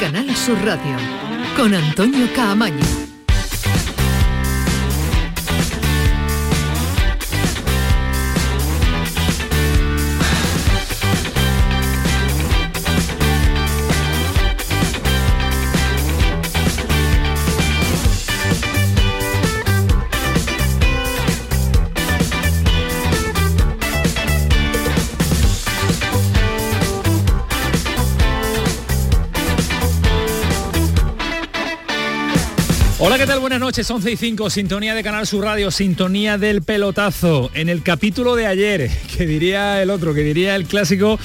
Canal Sur Radio con Antonio Caamaño. Hola, ¿qué tal? Buenas noches, 11 y 5, sintonía de Canal Sur Radio, sintonía del pelotazo. En el capítulo de ayer, que diría el otro, que diría el clásico,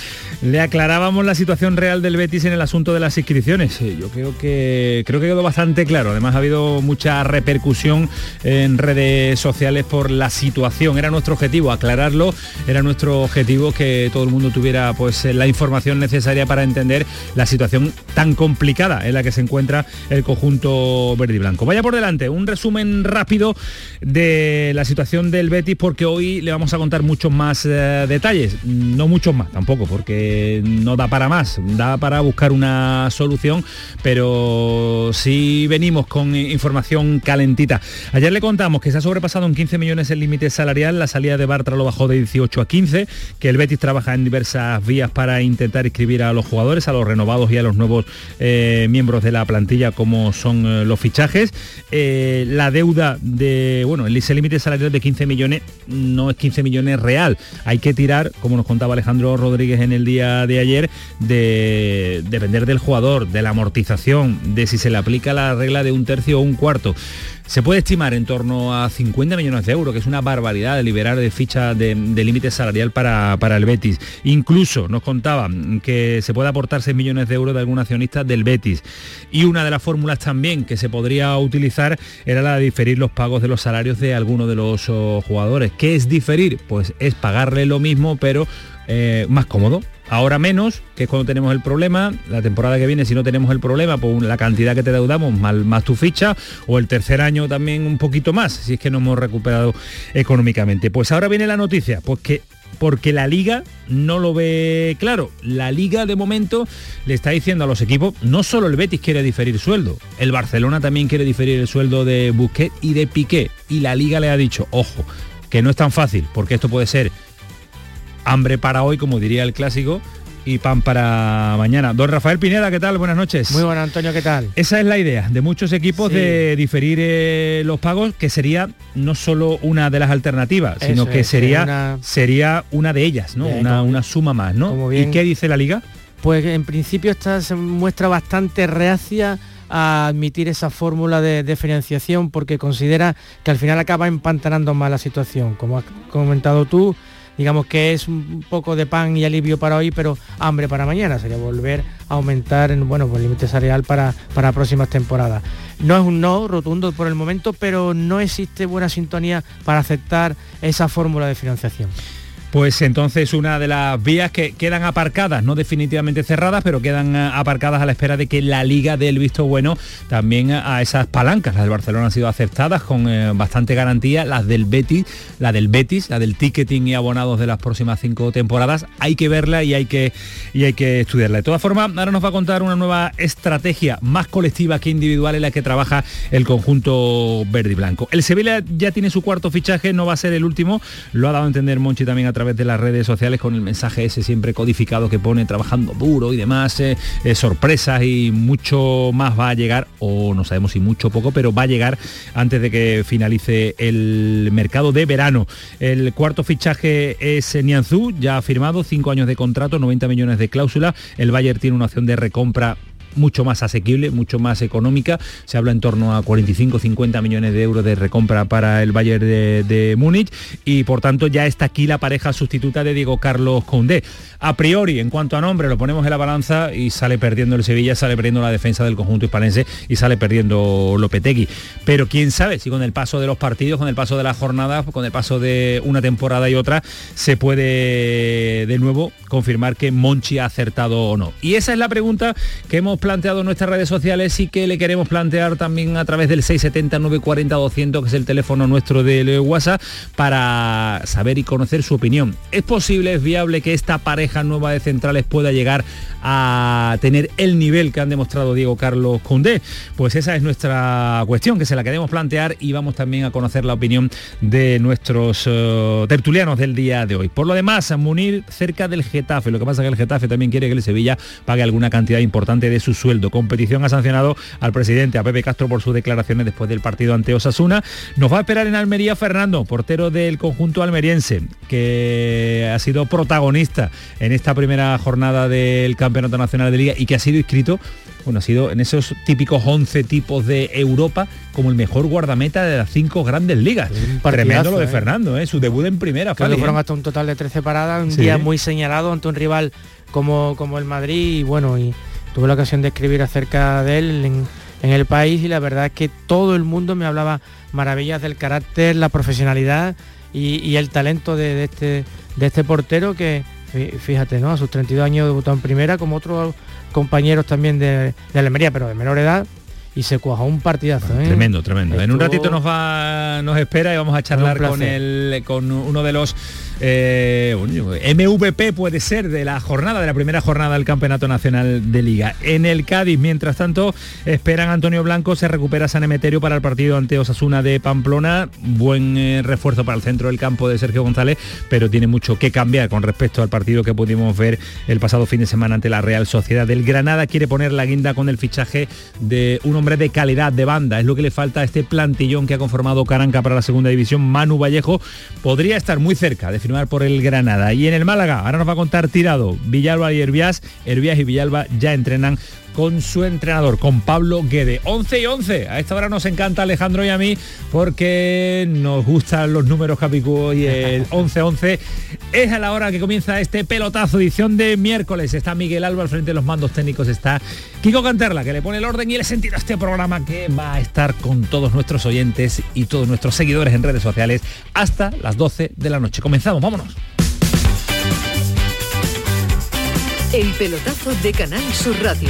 le aclarábamos la situación real del Betis en el asunto de las inscripciones. Yo creo que creo que quedó bastante claro. Además ha habido mucha repercusión en redes sociales por la situación. Era nuestro objetivo aclararlo, era nuestro objetivo que todo el mundo tuviera pues la información necesaria para entender la situación tan complicada en la que se encuentra el conjunto verde y blanco. Vaya por delante, un resumen rápido de la situación del Betis porque hoy le vamos a contar muchos más eh, detalles, no muchos más tampoco porque no da para más, da para buscar una solución, pero sí venimos con información calentita. Ayer le contamos que se ha sobrepasado en 15 millones el límite salarial, la salida de Bartra lo bajó de 18 a 15, que el Betis trabaja en diversas vías para intentar inscribir a los jugadores, a los renovados y a los nuevos eh, miembros de la plantilla como son eh, los fichajes. Eh, la deuda de, bueno, el límite salarial de 15 millones no es 15 millones real, hay que tirar, como nos contaba Alejandro Rodríguez en el día de ayer de depender del jugador, de la amortización, de si se le aplica la regla de un tercio o un cuarto. Se puede estimar en torno a 50 millones de euros, que es una barbaridad de liberar de ficha de, límite salarial para, para, el Betis. Incluso nos contaban que se puede aportar 6 millones de euros de algún accionista del Betis. Y una de las fórmulas también que se podría utilizar era la de diferir los pagos de los salarios de alguno de los oh, jugadores. ¿Qué es diferir? Pues es pagarle lo mismo, pero eh, más cómodo. Ahora menos, que es cuando tenemos el problema, la temporada que viene si no tenemos el problema, pues la cantidad que te deudamos más, más tu ficha, o el tercer año también un poquito más, si es que no hemos recuperado económicamente. Pues ahora viene la noticia, pues que porque la liga no lo ve claro. La liga de momento le está diciendo a los equipos, no solo el Betis quiere diferir sueldo, el Barcelona también quiere diferir el sueldo de Busquets y de Piqué. Y la liga le ha dicho, ojo, que no es tan fácil, porque esto puede ser hambre para hoy, como diría el clásico, y pan para mañana. Don Rafael Pineda, ¿qué tal? Buenas noches. Muy buenas, Antonio, ¿qué tal? Esa es la idea de muchos equipos de diferir eh, los pagos, que sería no solo una de las alternativas, sino que sería, una... sería una de ellas, ¿no? una, suma más, ¿no? ¿Y qué dice la liga? Pues en principio esta se muestra bastante reacia a admitir esa fórmula de, de, financiación porque considera que al final acaba empantanando más la situación. Como has comentado tú, digamos que es un poco de pan y alivio para hoy, pero hambre para mañana, sería volver a aumentar bueno, pues el límite salarial para, para próximas temporadas. No es un no rotundo por el momento, pero no existe buena sintonía para aceptar esa fórmula de financiación. Pues entonces una de las vías que quedan aparcadas, no definitivamente cerradas, pero quedan eh, aparcadas a la espera de que la liga dé el visto bueno también a esas palancas. Las del Barcelona han sido aceptadas con eh, bastante garantía, las del Betis, la del Betis, la del ticketing y abonados de las próximas cinco temporadas. Hay que verla y hay que, y hay que estudiarla. De todas formas, ahora nos va a contar una nueva estrategia más colectiva que individual en la que trabaja el conjunto verde y blanco. El Sevilla ya tiene su cuarto fichaje, no va a ser el último, lo ha dado a entender Monchi también a de las redes sociales con el mensaje ese siempre codificado que pone trabajando duro y demás, eh, eh, sorpresas y mucho más va a llegar, o no sabemos si mucho o poco, pero va a llegar antes de que finalice el mercado de verano. El cuarto fichaje es Nianzú, ya firmado, cinco años de contrato, 90 millones de cláusula. El Bayern tiene una opción de recompra mucho más asequible, mucho más económica. Se habla en torno a 45-50 millones de euros de recompra para el Bayern de, Múnich y por tanto ya está aquí la pareja sustituta de Diego Carlos Condé. A priori, en cuanto a nombre, lo ponemos en la balanza y sale perdiendo el Sevilla, sale perdiendo la defensa del conjunto hispanense y sale perdiendo Lopetegui. Pero quién sabe si con el paso de los partidos, con el paso de las jornadas, con el paso de una temporada y otra, se puede de nuevo confirmar que Monchi ha acertado o no. Y esa es la pregunta que hemos planteado en nuestras redes sociales y que le queremos plantear también a través del 670 940 200, que es el teléfono nuestro de WhatsApp, para saber y conocer su opinión. ¿Es posible, es viable que esta pareja nueva de centrales pueda llegar a tener el nivel que han demostrado Diego Carlos Condé? Pues esa es nuestra cuestión, que se la queremos plantear y vamos también a conocer la opinión de nuestros eh, tertulianos del día de hoy. Por lo demás, Munir cerca del Getafe. Lo que pasa es que el Getafe también quiere que el Sevilla pague alguna cantidad importante de su sueldo. Competición ha sancionado al presidente, a Pepe Castro, por sus declaraciones después del partido ante Osasuna. Nos va a esperar en Almería Fernando, portero del conjunto almeriense, que ha sido protagonista en esta primera jornada del Campeonato Nacional de Liga y que ha sido inscrito bueno, ha sido en esos típicos 11 tipos de Europa como el mejor guardameta de las cinco grandes ligas. Tremendo lo de ¿eh? Fernando, ¿eh? su debut en primera. Creo fueron hasta un total de 13 paradas, un día muy señalado ante un rival como, como el Madrid y bueno, y tuve la ocasión de escribir acerca de él en, el país y la verdad es que todo el mundo me hablaba maravillas del carácter, la profesionalidad y, el talento de, este, de este portero que, fíjate, ¿no? A sus 32 años debutó en primera como otros compañeros también de, de Almería, pero de menor edad, y se cuajó un partidazo. ¿eh? Tremendo, tremendo. En un ratito nos va, nos espera y vamos a charlar con el, con uno de los eh, MVP puede ser de la jornada, de la primera jornada del Campeonato Nacional de Liga. En el Cádiz, mientras tanto, esperan Antonio Blanco, se recupera San Emeterio para el partido ante Osasuna de Pamplona. Buen eh, refuerzo para el centro del campo de Sergio González, pero tiene mucho que cambiar con respecto al partido que pudimos ver el pasado fin de semana ante la Real Sociedad del Granada. Quiere poner la guinda con el fichaje de un hombre de calidad de banda. Es lo que le falta a este plantillón que ha conformado Caranca para la segunda división. Manu Vallejo podría estar muy cerca de por el Granada. Y en el Málaga, ahora nos va a contar tirado Villalba y Herbias. Herbias y Villalba ya entrenan con su entrenador, con Pablo Guede. 11 y 11. A esta hora nos encanta Alejandro y a mí porque nos gustan los números capicúos y el 11-11 es a la hora que comienza este pelotazo, edición de miércoles. Está Miguel Alba al frente de los mandos técnicos, está Kiko Canterla que le pone el orden y el sentido a este programa que va a estar con todos nuestros oyentes y todos nuestros seguidores en redes sociales hasta las 12 de la noche. Comenzamos, vámonos. El pelotazo de Canal Sur Radio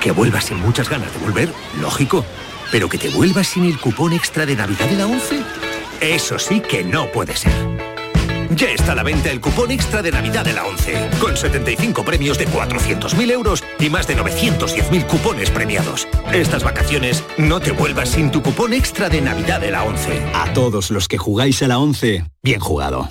que vuelvas sin muchas ganas de volver, lógico. Pero que te vuelvas sin el cupón extra de Navidad de la 11, eso sí que no puede ser. Ya está a la venta el cupón extra de Navidad de la 11, con 75 premios de 400.000 euros y más de 910.000 cupones premiados. Estas vacaciones no te vuelvas sin tu cupón extra de Navidad de la 11. A todos los que jugáis a la 11, bien jugado.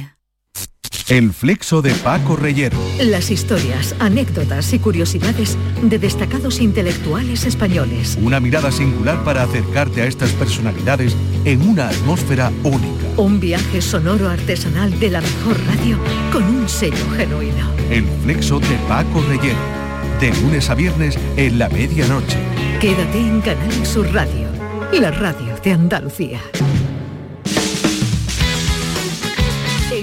El flexo de Paco Reyero. Las historias, anécdotas y curiosidades de destacados intelectuales españoles. Una mirada singular para acercarte a estas personalidades en una atmósfera única. Un viaje sonoro artesanal de la mejor radio con un sello genuino. El flexo de Paco Reyero. De lunes a viernes en la medianoche. Quédate en Canal Sur Radio, la radio de Andalucía.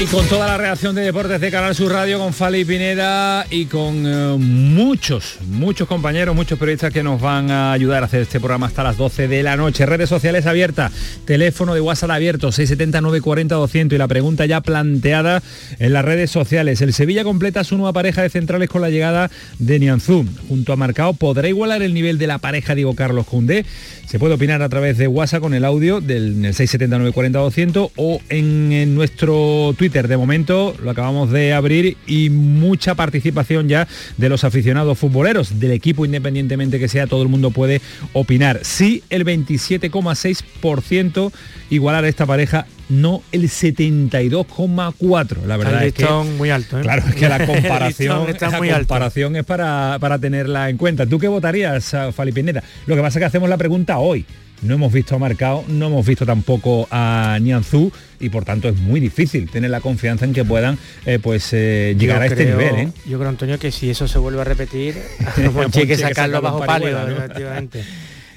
Y con toda la reacción de deportes de Canal Sur Radio, con Fali Pineda y con eh, muchos, muchos compañeros, muchos periodistas que nos van a ayudar a hacer este programa hasta las 12 de la noche. Redes sociales abiertas, teléfono de WhatsApp abierto, 679 40 200 y la pregunta ya planteada en las redes sociales. El Sevilla completa su nueva pareja de centrales con la llegada de Nianzú. Junto a Marcao, ¿podrá igualar el nivel de la pareja Diego Carlos Cundé? Se puede opinar a través de WhatsApp con el audio del 679 40 200 o en, en nuestro Twitter. De momento lo acabamos de abrir y mucha participación ya de los aficionados futboleros, del equipo independientemente que sea, todo el mundo puede opinar. Sí, el 27,6% igualar a esta pareja no el 72,4. La verdad es que muy alto. ¿eh? Claro, es que la comparación, la comparación es para, para tenerla en cuenta. ¿Tú qué votarías, Fali Pineda? Lo que pasa es que hacemos la pregunta hoy. No hemos visto a Marcao, no hemos visto tampoco a Nianzú y por tanto es muy difícil tener la confianza en que puedan eh, pues eh, llegar yo a este creo, nivel. ¿eh? Yo creo, Antonio, que si eso se vuelve a repetir, pues hay que sacarlo bajo pálido, ¿no? efectivamente.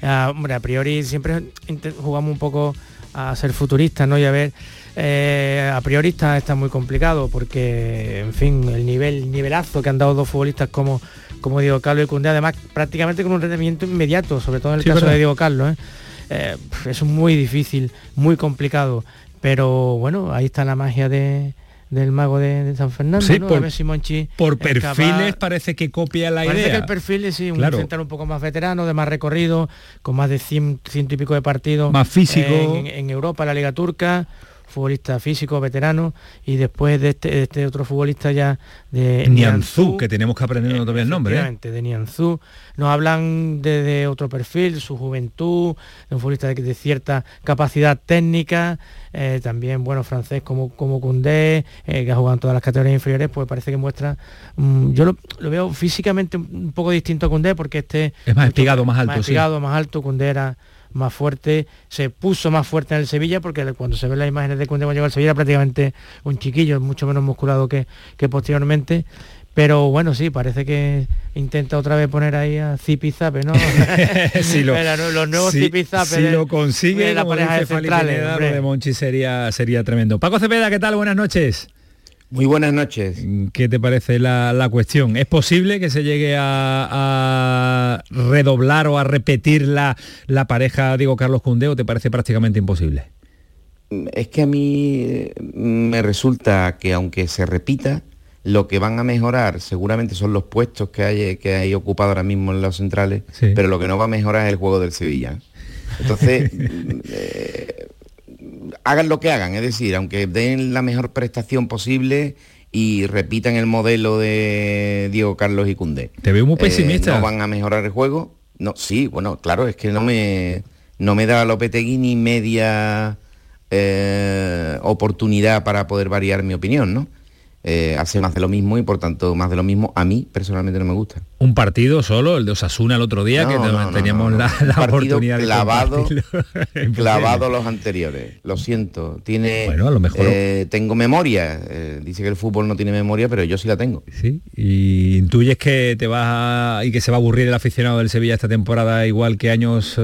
Uh, hombre, a priori siempre jugamos un poco a ser futuristas, ¿no? Y a ver, a priori está, está, muy complicado porque, en fin, el nivel, nivelazo que han dado dos futbolistas como, como Diego Carlos y Cundé, además prácticamente con un rendimiento inmediato, sobre todo en el sí, caso ¿verdad? de Diego Carlos, ¿eh? Eh, es muy difícil, muy complicado, pero bueno, ahí está la magia de, del mago de, de San Fernando, sí, ¿no? por, a ver si Monchi por perfiles parece que copia la parece idea. que el perfil es sí, un claro. central un poco más veterano, de más recorrido, con más de 100, ciento y pico de partidos. Más físico. En, en Europa, la Liga Turca futbolista físico, veterano, y después de este, de este otro futbolista ya de Nianzú, que tenemos que aprender eh, todavía el nombre. ¿eh? de Nianzú. Nos hablan de, de, otro perfil, su juventud, de un futbolista de, de cierta capacidad técnica, eh, también, bueno, francés como, como Koundé, eh, que ha jugado en todas las categorías inferiores, pues parece que muestra, mmm, yo lo, lo, veo físicamente un poco distinto a Koundé, porque este... Es más espigado, más alto. Más espigado, sí. más alto, Koundé era más fuerte, se puso más fuerte en el Sevilla, porque cuando se ven las imágenes de cuando llegó al Sevilla prácticamente un chiquillo, mucho menos musculado que, que posteriormente. Pero bueno, sí, parece que intenta otra vez poner ahí a Zipizape, ¿no? si lo, los nuevos si, Zipizape. Si lo consigue, la pareja de centrales. Lo de Monchi sería, sería tremendo. Paco Cepeda, ¿qué tal? Buenas noches. Muy buenas noches. ¿Qué te parece la, la cuestión? ¿Es posible que se llegue a, a redoblar o a repetir la, la pareja Diego Carlos Cundé o te parece prácticamente imposible? Es que a mí me resulta que aunque se repita, lo que van a mejorar seguramente son los puestos que hay, que hay ocupado ahora mismo en los centrales, sí. pero lo que no va a mejorar es el juego del Sevilla. Entonces, eh, hagan lo que hagan, es decir, aunque den la mejor prestación posible y repitan el modelo de Diego Carlos y Cundé. Te veo muy pesimista. Eh, ¿No van a mejorar el juego? No, sí, bueno, claro, es que no me, no me da Lopetegui ni media eh, oportunidad para poder variar mi opinión, ¿no? Eh, hace más de lo mismo y por tanto más de lo mismo a mí personalmente no me gusta. Un partido solo, el de Osasuna el otro día, no, que no, teníamos no, la, la oportunidad clavado, de clavado los anteriores. Lo siento, tiene. Bueno, a lo mejor. Eh, tengo memoria. Eh, dice que el fútbol no tiene memoria, pero yo sí la tengo. Sí. Y intuyes que te vas a, y que se va a aburrir el aficionado del Sevilla esta temporada igual que años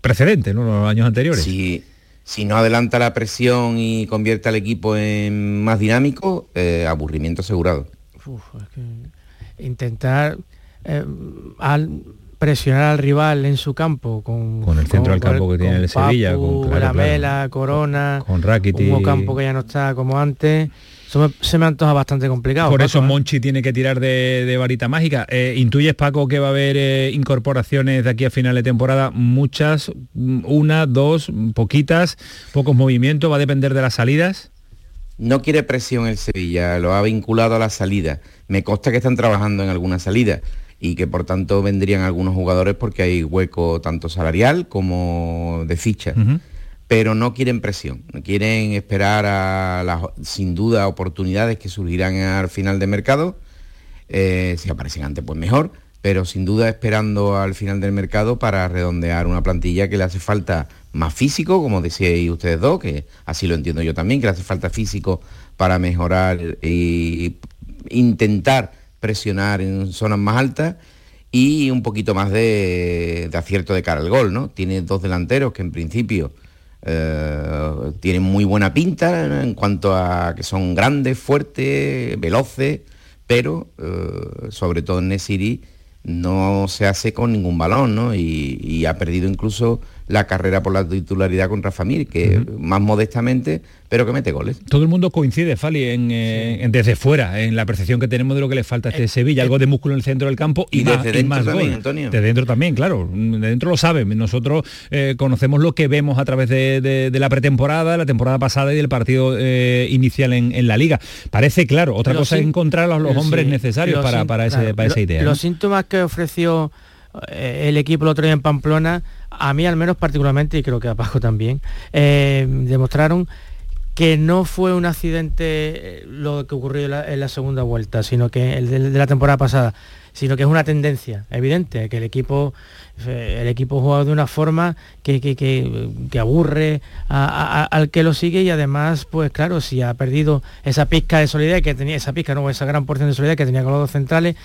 precedentes, ¿no? Los años anteriores. Sí si no adelanta la presión y convierte al equipo en más dinámico, eh, aburrimiento asegurado. Uf, es que intentar eh, al presionar al rival en su campo con, con el centro del campo que tiene el Papu, Sevilla, con claro, la Mela, Corona, con Rakiti, un campo que ya no está como antes. Eso me, se me antoja bastante complicado. Por Paco, eso ¿eh? Monchi tiene que tirar de, de varita mágica. Eh, ¿Intuyes, Paco, que va a haber eh, incorporaciones de aquí a final de temporada? Muchas, una, dos, poquitas, pocos movimientos, va a depender de las salidas. No quiere presión el Sevilla, lo ha vinculado a la salida. Me consta que están trabajando en alguna salida y que por tanto vendrían algunos jugadores porque hay hueco tanto salarial como de ficha. Uh -huh pero no quieren presión, quieren esperar a las, sin duda, oportunidades que surgirán al final de mercado, eh, si aparecen antes pues mejor, pero sin duda esperando al final del mercado para redondear una plantilla que le hace falta más físico, como decíais ustedes dos, que así lo entiendo yo también, que le hace falta físico para mejorar e intentar presionar en zonas más altas y un poquito más de, de acierto de cara al gol, ¿no? Tiene dos delanteros que en principio Eh, tienen muy buena pinta en cuanto a que son grandes, fuertes, veloces, pero eh, sobre todo en Nesiri no se hace con ningún balón, ¿no? y ha perdido incluso la carrera por la titularidad contra Famir, que más modestamente, pero que mete goles. Todo el mundo coincide, Fali, en, desde fuera, en la percepción que tenemos de lo que le falta a este eh, Sevilla, algo de músculo en el centro del campo y, más, desde dentro también, Antonio. De dentro también, claro. De dentro lo saben. Nosotros eh, conocemos lo que vemos a través de, la pretemporada, la temporada pasada y del partido eh, inicial en, la liga. Parece claro. Otra cosa es encontrar a los hombres necesarios para, para, ese, esa idea. Los síntomas que ofreció el equipo el otro día en Pamplona a mí al menos particularmente, y creo que a Paco también, eh, demostraron que no fue un accidente eh, lo que ocurrió en la, segunda vuelta, sino que el de, la temporada pasada, sino que es una tendencia evidente, que el equipo eh, el equipo juega de una forma que, que, aburre al que lo sigue y además, pues claro, si ha perdido esa pizca de solidaridad que tenía, esa pizca, no, esa gran porción de solidaridad que tenía con los dos centrales,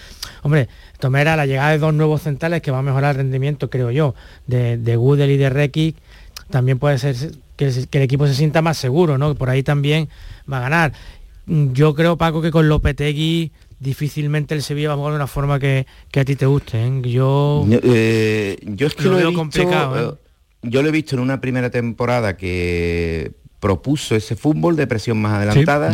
hombre, Tomera, la llegada de dos nuevos centrales que va a mejorar el rendimiento, creo yo, de, de y de Rekic, también puede ser que, el equipo se sienta más seguro, ¿no? Por ahí también va a ganar. Yo creo, Paco, que con Lopetegui difícilmente el Sevilla va a jugar de una forma que, a ti te guste. ¿eh? Yo, eh, yo es que lo, veo complicado. ¿eh? Yo lo he visto en una primera temporada que propuso ese fútbol de presión más adelantada.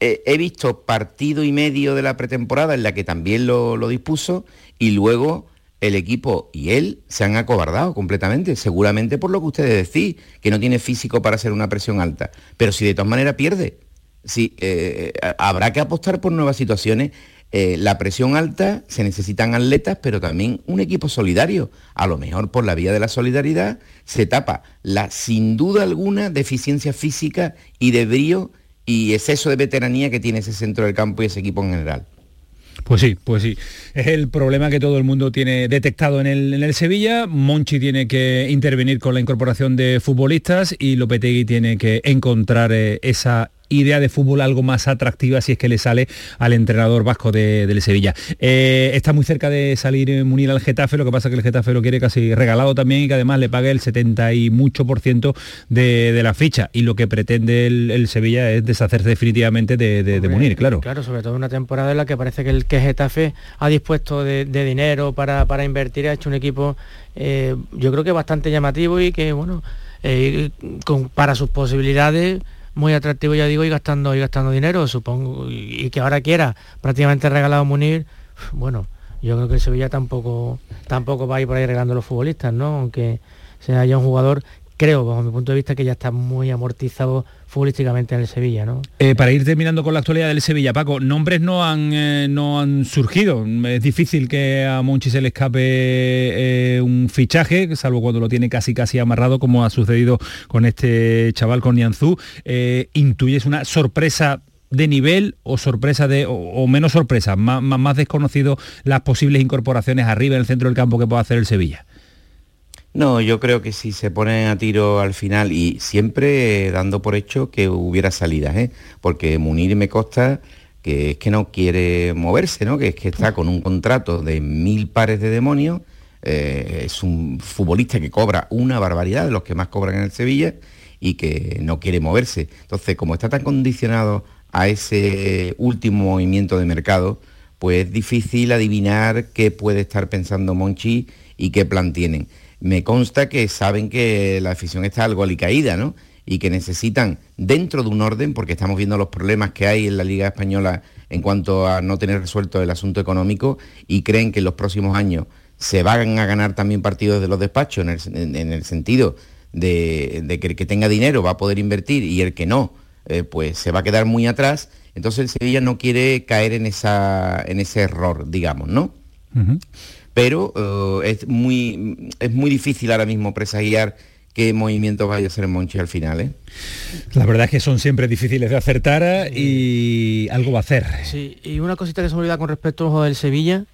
he visto partido y medio de la pretemporada en la que también lo, dispuso y luego el equipo y él se han acobardado completamente, seguramente por lo que ustedes decís, que no tiene físico para hacer una presión alta. Pero si de todas maneras pierde, si, eh, habrá que apostar por nuevas situaciones. Eh, la presión alta, se necesitan atletas, pero también un equipo solidario. A lo mejor por la vía de la solidaridad se tapa la, sin duda alguna, deficiencia física y de brío y exceso de veteranía que tiene ese centro del campo y ese equipo en general. Pues sí, pues sí. Es el problema que todo el mundo tiene detectado en el, en el, Sevilla. Monchi tiene que intervenir con la incorporación de futbolistas y Lopetegui tiene que encontrar eh, esa idea de fútbol algo más atractiva si es que le sale al entrenador vasco de, del Sevilla. Eh, está muy cerca de salir Munir al Getafe, lo que pasa es que el Getafe lo quiere casi regalado también y que además le pague el 70 y mucho por ciento de, la ficha. Y lo que pretende el, Sevilla es deshacerse definitivamente de, Munir, claro. Claro, sobre todo una temporada en la que parece que el que Getafe ha dispuesto de, dinero para, para, invertir, ha hecho un equipo eh, yo creo que bastante llamativo y que, bueno, eh, para sus posibilidades muy atractivo, ya digo, y gastando, y gastando dinero, supongo, y, que ahora quiera prácticamente regalado Munir, bueno, yo creo que el Sevilla tampoco, tampoco va a ir por ahí regalando los futbolistas, ¿no? Aunque sea ya un jugador creo, bajo mi punto de vista, que ya está muy amortizado futbolísticamente en el Sevilla. ¿no? Eh, para ir terminando con la actualidad del Sevilla, Paco, nombres no han, eh, no han surgido. Es difícil que a Monchi se le escape eh, un fichaje, salvo cuando lo tiene casi casi amarrado, como ha sucedido con este chaval, con Nianzú. ¿Intuyes una sorpresa de nivel o sorpresa de o, menos sorpresa, más, más desconocido las posibles incorporaciones arriba en el centro del campo que pueda hacer el Sevilla? No, yo creo que si se ponen a tiro al final y siempre dando por hecho que hubiera salidas, ¿eh? porque Munir me consta que es que no quiere moverse, ¿no? que es que está con un contrato de mil pares de demonios, eh, es un futbolista que cobra una barbaridad de los que más cobran en el Sevilla y que no quiere moverse. Entonces, como está tan condicionado a ese último movimiento de mercado, pues es difícil adivinar qué puede estar pensando Monchi y qué plan tienen me consta que saben que la afición está algo alicaída, ¿no? Y que necesitan, dentro de un orden, porque estamos viendo los problemas que hay en la Liga Española en cuanto a no tener resuelto el asunto económico, y creen que en los próximos años se van a ganar también partidos de los despachos, en el, sentido de, que el que tenga dinero va a poder invertir y el que no, eh, pues se va a quedar muy atrás. Entonces el Sevilla no quiere caer en, esa, en ese error, digamos, ¿no? Pero eh, es, muy, es muy difícil ahora mismo presagiar qué movimiento vaya a hacer Monchi al final. ¿eh? La verdad es que son siempre difíciles de acertar y algo va a hacer. Sí, y una cosita que se me olvida con respecto al juego del Sevilla,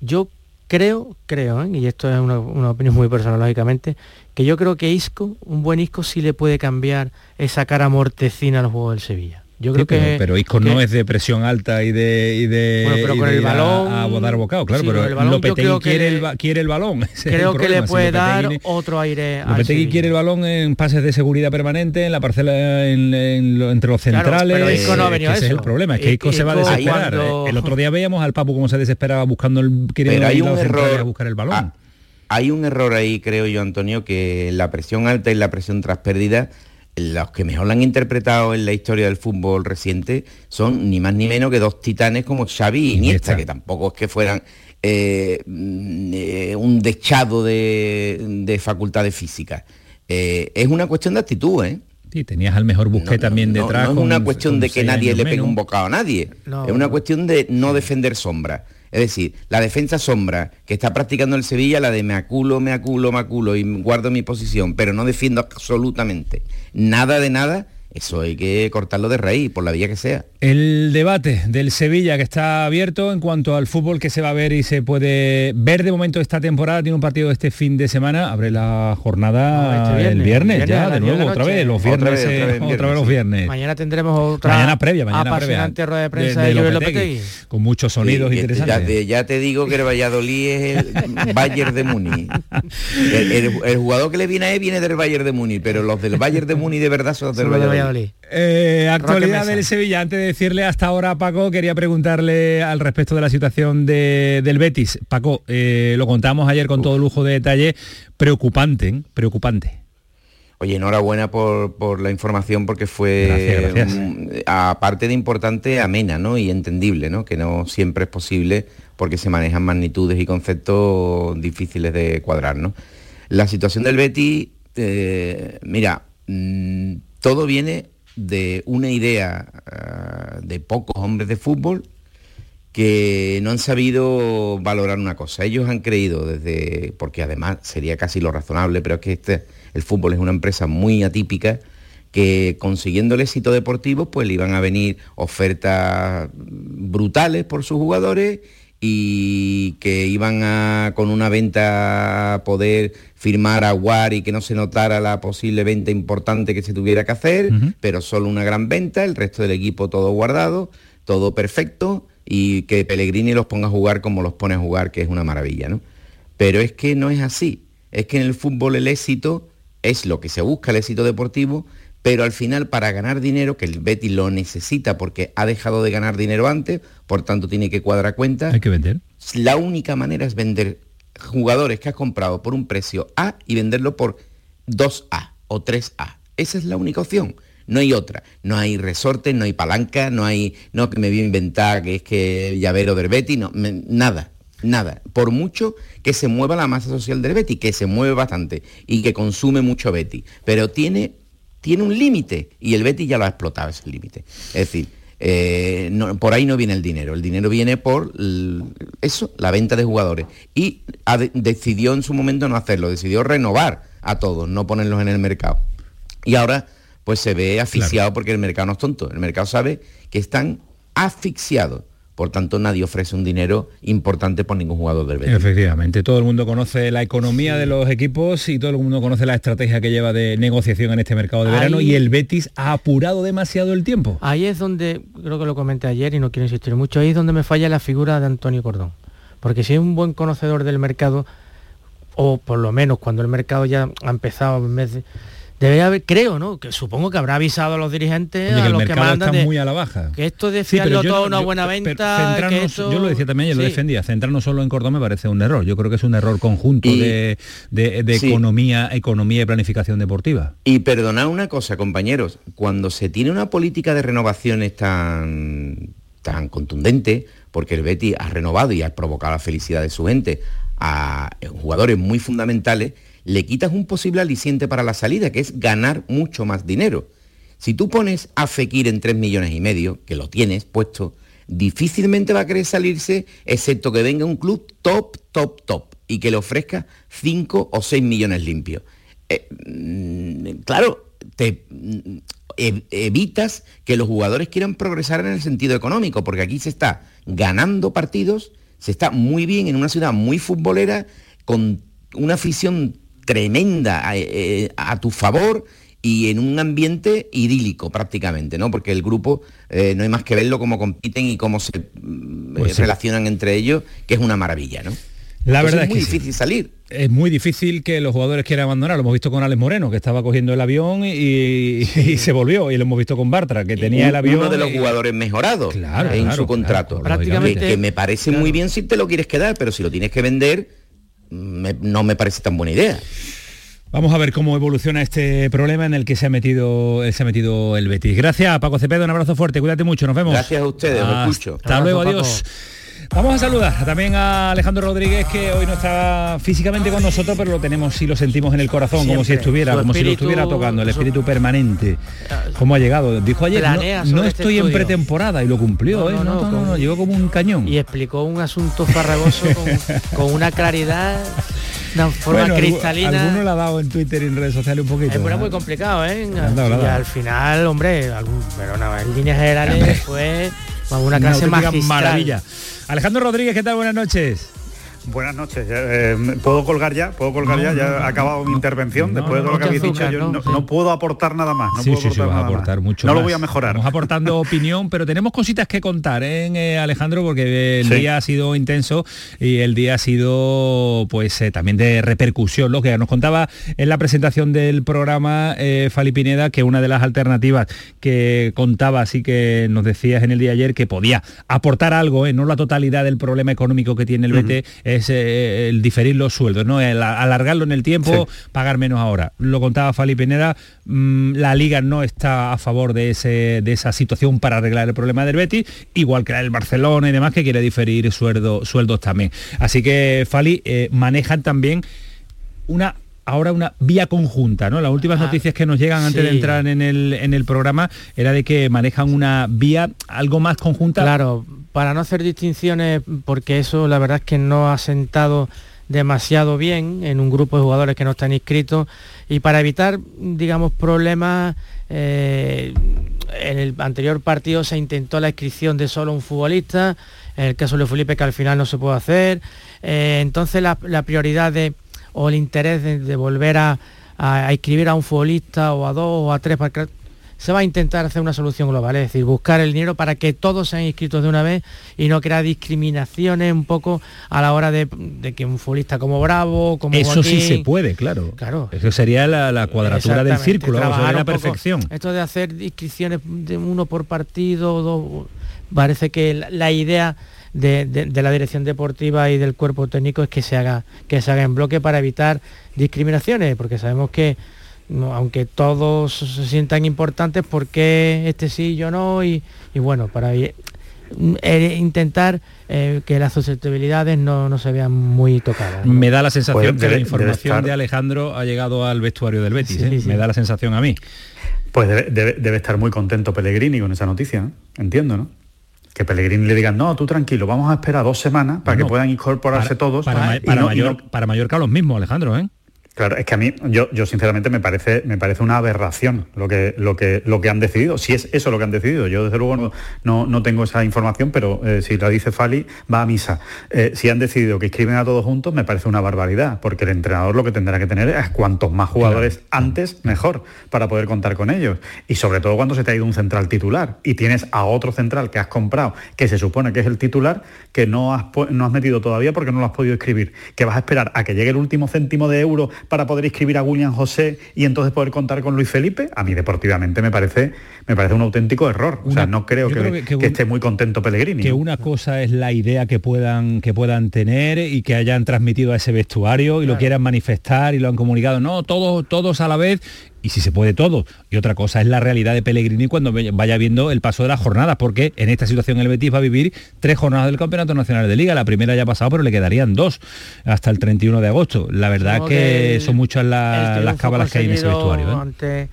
yo creo, creo, ¿eh? y esto es una, opinión muy personal, lógicamente, que yo creo que Isco, un buen Isco, sí le puede cambiar esa cara mortecina al juego del Sevilla. Yo creo pero, que... Pero Isco no es de presión alta y de... Y de bueno, pero y con de el a- balón... A, dar bocado, claro, sí, pero el balón Lopetegui creo que quiere, el, quiere el balón. ese es el Creo que problema. le Si puede dar Lopetegui- otro aire al Lopetegui quiere el balón en pases de seguridad permanente, en la parcela en, en lo- entre los Claro, centrales. pero Isco no ha eh, venido que a ese es el problema, es que I- Isco se va a desesperar. cuando- Eh, El otro día veíamos al Papu cómo se desesperaba buscando el Pero hay a un error. a buscar el balón. Ah, hay un error ahí, creo yo, Antonio, que la presión alta y la presión tras pérdida, los que mejor la han interpretado en la historia del fútbol reciente son ni más ni menos que dos titanes como Xavi y Iniesta, Iniesta. que tampoco es que fueran eh, mm, eh, un dechado de, de facultades físicas. Eh, es una cuestión de actitud, ¿eh? Sí, tenías al mejor Busquets también no, detrás. no es con- una cuestión con de que nadie le pegue un bocado a nadie. No, es una no. cuestión de no defender sombra. Es decir, la defensa sombra que está practicando el Sevilla, la de me aculo, me aculo, me aculo y guardo mi posición, pero no defiendo absolutamente nada de nada, eso hay que cortarlo de raíz, por la vía que sea. El debate del Sevilla que está abierto en cuanto al fútbol que se va a ver y se puede ver de momento esta temporada, tiene un partido este fin de semana, abre la jornada este el viernes, ya, de 10 de nuevo, la otra vez, los Otra viernes, vez, otra eh, vez, otra viernes, vez los sí. viernes. Mañana tendremos otra Mañana previa, mañana previa. apasionante rueda de prensa de, de Lopetegui, Lopetegui. Con muchos sonidos Sí, interesantes. Ya, te- ya te digo que el Valladolid es el Bayern de Múnich. El, el- el jugador que le viene a él viene del Bayern de Múnich, pero los del Bayern de Múnich de verdad son los del Valladolid. Valladolid. Eh, actualidad del Sevilla. Antes de decirle hasta ahora a Paco, quería preguntarle al respecto de la situación de- del Betis. Paco, eh, lo contamos ayer con todo lujo de detalle. Preocupante, ¿eh? preocupante. Oye, enhorabuena por, por la información porque fue, Gracias, gracias. aparte de importante, amena ¿no? y entendible, ¿no? que no siempre es posible porque se manejan magnitudes y conceptos difíciles de cuadrar. ¿no? La situación del Betty, eh, mira, mm, todo viene de una idea ah, de pocos hombres de fútbol que no han sabido valorar una cosa. Ellos han creído desde, porque además sería casi lo razonable, pero es que este, el fútbol es una empresa muy atípica, que consiguiendo el éxito deportivo, pues le iban a venir ofertas brutales por sus jugadores y que iban a, con una venta a poder firmar a War y que no se notara la posible venta importante que se tuviera que hacer, pero solo una gran venta, el resto del equipo todo guardado, todo perfecto y que Pellegrini los ponga a jugar como los pone a jugar, que es una maravilla, ¿no? Pero es que no es así. Es que en el fútbol el éxito es lo que se busca, el éxito deportivo, pero al final para ganar dinero, que el Betis lo necesita porque ha dejado de ganar dinero antes, por tanto tiene que cuadrar cuentas, Hay que vender. la única manera es vender jugadores que has comprado por un precio A y venderlo por 2A o 3A. Esa es la única opción. No hay otra. No hay resortes, no hay palanca, no hay, no que me voy a inventar que es que llavero del Betty, no, me- nada, nada. Por mucho que se mueva la masa social del Betty, que se mueve bastante y que consume mucho Betty, pero tiene, tiene un límite y el Betty ya lo ha explotado ese límite. Es decir, eh, no- por ahí no viene el dinero, el dinero viene por eso, la venta de jugadores. Y ha de- decidió en su momento no hacerlo, decidió renovar a todos, no ponerlos en el mercado. Y ahora pues se ve asfixiado porque el mercado no es tonto, el mercado sabe que están asfixiados. Por tanto, nadie ofrece un dinero importante por ningún jugador del Betis. Efectivamente, todo el mundo conoce la economía de los equipos y todo el mundo conoce la estrategia que lleva de negociación en este mercado de verano y el Betis ha apurado demasiado el tiempo. Ahí es donde, creo que lo comenté ayer y no quiero insistir mucho, ahí es donde me falla la figura de Antonio Cordón. Porque si es un buen conocedor del mercado, o por lo menos cuando el mercado ya ha empezado en vez de- Debe haber, creo, ¿no? Que supongo que habrá avisado a los dirigentes, Oye, que a el los que mandan está de- muy a la baja. que esto de Sí, pero yo todo no- una yo- buena venta, que esto- Yo lo decía también, yo lo Sí. defendía, centrarnos solo en Córdoba me parece un error. Yo creo que es un error conjunto Y- de, de- de Sí. economía, economía y planificación deportiva. Y perdonad una cosa, compañeros, cuando se tiene una política de renovaciones tan, tan contundente, porque el Betty ha renovado y ha provocado la felicidad de su gente a jugadores muy fundamentales, le quitas un posible aliciente para la salida, que es ganar mucho más dinero. Si tú pones a Fekir en 3 millones y medio, que lo tienes puesto, difícilmente va a querer salirse, excepto que venga un club top, top, top, y que le ofrezca 5 o 6 millones limpios. Eh, mm, claro, te mm, ev- evitas que los jugadores quieran progresar en el sentido económico, porque aquí se está ganando partidos, se está muy bien en una ciudad muy futbolera, con una afición tremenda a, eh, a tu favor y en un ambiente idílico prácticamente, ¿no? Porque el grupo eh, no hay más que verlo cómo compiten y cómo se mm, Pues eh, sí. relacionan entre ellos, que es una maravilla, ¿no? La verdad es muy es que sí. difícil salir. Es muy difícil que los jugadores quieran abandonar. Lo hemos visto con Alex Moreno, que estaba cogiendo el avión y, y se volvió. Y lo hemos visto con Bartra, que tenía el avión. Uno de los y- jugadores mejorados Claro, en claro, su contrato. claro, Que- lógicamente. que, me parece muy bien si te lo quieres quedar, pero si lo tienes que vender, me- no me parece tan buena idea. Vamos a ver cómo evoluciona este problema en el que se ha metido se ha metido el Betis. Gracias, Paco Cepeda, un abrazo fuerte, cuídate mucho, nos vemos. Gracias a ustedes, os escucho. Hasta Abrazo, luego, Paco. adiós. Vamos a saludar también a Alejandro Rodríguez, que hoy no está físicamente con nosotros, pero lo tenemos y lo sentimos en el corazón, como si estuviera, como si lo estuviera tocando, el espíritu permanente. ¿Cómo ha llegado? Dijo ayer, no, este estoy en pretemporada y lo cumplió, No, ¿eh? no, llegó como un cañón. Y explicó un asunto farragoso con, con una claridad, una forma Bueno, cristalina. Alguno le ha dado en Twitter y en redes sociales un poquito. Es muy, ¿eh? muy complicado, ¿eh? Y al final, hombre, algún- pero no, en líneas generales fue una clase magistral. maravilla. Alejandro Rodríguez, ¿qué tal? Buenas noches. Buenas noches. eh, ¿Puedo colgar ya? ¿Puedo colgar No, ya? Ya no, ha acabado mi intervención. no, Después de todo lo que habéis dicho, yo ¿no? no, Sí. no puedo aportar nada más. No sí, puedo sí, sí, aportar vas a aportar mucho No lo voy a mejorar. Vamos aportando opinión, pero tenemos cositas que contar, ¿eh, eh, Alejandro? Porque el día ha sido intenso y el día ha sido, pues, eh, también de repercusión. Lo que nos contaba en la presentación del programa eh, Fali Pineda, que una de las alternativas que contaba, así que nos decías en el día de ayer, que podía aportar algo, no la totalidad del problema económico que tiene el BT, es eh, el diferir los sueldos, ¿no? El alargarlo en el tiempo, pagar menos ahora. Lo contaba Fali Pineda, mm, la liga no está a favor de, ese, de esa situación para arreglar el problema del Betis, igual que la del Barcelona y demás, que quiere diferir sueldo- sueldos también. Así que Fali eh, manejan también una ahora una vía conjunta, ¿no? Las últimas Ah, noticias que nos llegan antes de entrar en el, en el programa era de que manejan una vía algo más conjunta. Claro, para no hacer distinciones, porque eso la verdad es que no ha sentado demasiado bien en un grupo de jugadores que no están inscritos y para evitar, digamos, problemas, eh, en el anterior partido se intentó la inscripción de solo un futbolista, en el caso de Felipe que al final no se puede hacer, eh, entonces la, prioridad de, o el interés de, volver a, a- a inscribir a un futbolista o a dos o a tres para se va a intentar hacer una solución global, es decir, buscar el dinero para que todos sean inscritos de una vez y no crear discriminaciones un poco a la hora de, de que un futbolista como Bravo, como Eso sí se puede, claro. Claro. Eso sería la, la cuadratura del círculo, sería la perfección. Esto de hacer inscripciones de uno por partido, dos, parece que la, la idea de, de- de la dirección deportiva y del cuerpo técnico es que se haga, que se haga en bloque para evitar discriminaciones, porque sabemos que aunque todos se sientan importantes, ¿por qué este sí y yo no? Y, y bueno, para eh, intentar eh, que las susceptibilidades no, no se vean muy tocadas. ¿no? Me da la sensación Pues que la información estar- de Alejandro ha llegado al vestuario del Betis. Sí, ¿eh? sí, sí. Me da la sensación a mí. Pues debe, debe- debe estar muy contento Pellegrini con esa noticia, ¿no? Entiendo, ¿no? Que Pellegrini le digan, no, tú tranquilo, vamos a esperar dos semanas para Bueno, que puedan incorporarse Para, todos. para, y y no- Mayor- para Mallorca los mismos, Alejandro, ¿eh? Claro, es que a mí, yo, yo sinceramente me parece, me parece una aberración lo que, lo, que, lo que han decidido. Si es eso lo que han decidido, yo desde luego no, no, no tengo esa información, pero eh, si la dice Fali, va a misa. Eh, si han decidido que inscriben a todos juntos, me parece una barbaridad, porque el entrenador lo que tendrá que tener es cuantos más jugadores antes, mejor, para poder contar con ellos. Y sobre todo cuando se te ha ido un central titular y tienes a otro central que has comprado, que se supone que es el titular, que no has, no has metido todavía porque no lo has podido escribir. Que vas a esperar a que llegue el último céntimo de euro para poder inscribir a William José y entonces poder contar con Luis Felipe, a mí deportivamente me parece, me parece un auténtico error. o sea, no creo que, creo que- que que un- esté muy contento Pellegrini. que una cosa es la idea que puedan que puedan tener y que hayan transmitido a ese vestuario y lo quieran manifestar y lo han comunicado no todos todos a la vez y si se puede todo y otra cosa es la realidad de Pellegrini cuando vaya viendo el paso de las jornadas porque en esta situación el Betis va a vivir tres jornadas del Campeonato Nacional de Liga la primera ya ha pasado pero le quedarían dos hasta el 31 de agosto la verdad que el- son muchas la- las cábalas que hay en ese vestuario ¿eh? Ante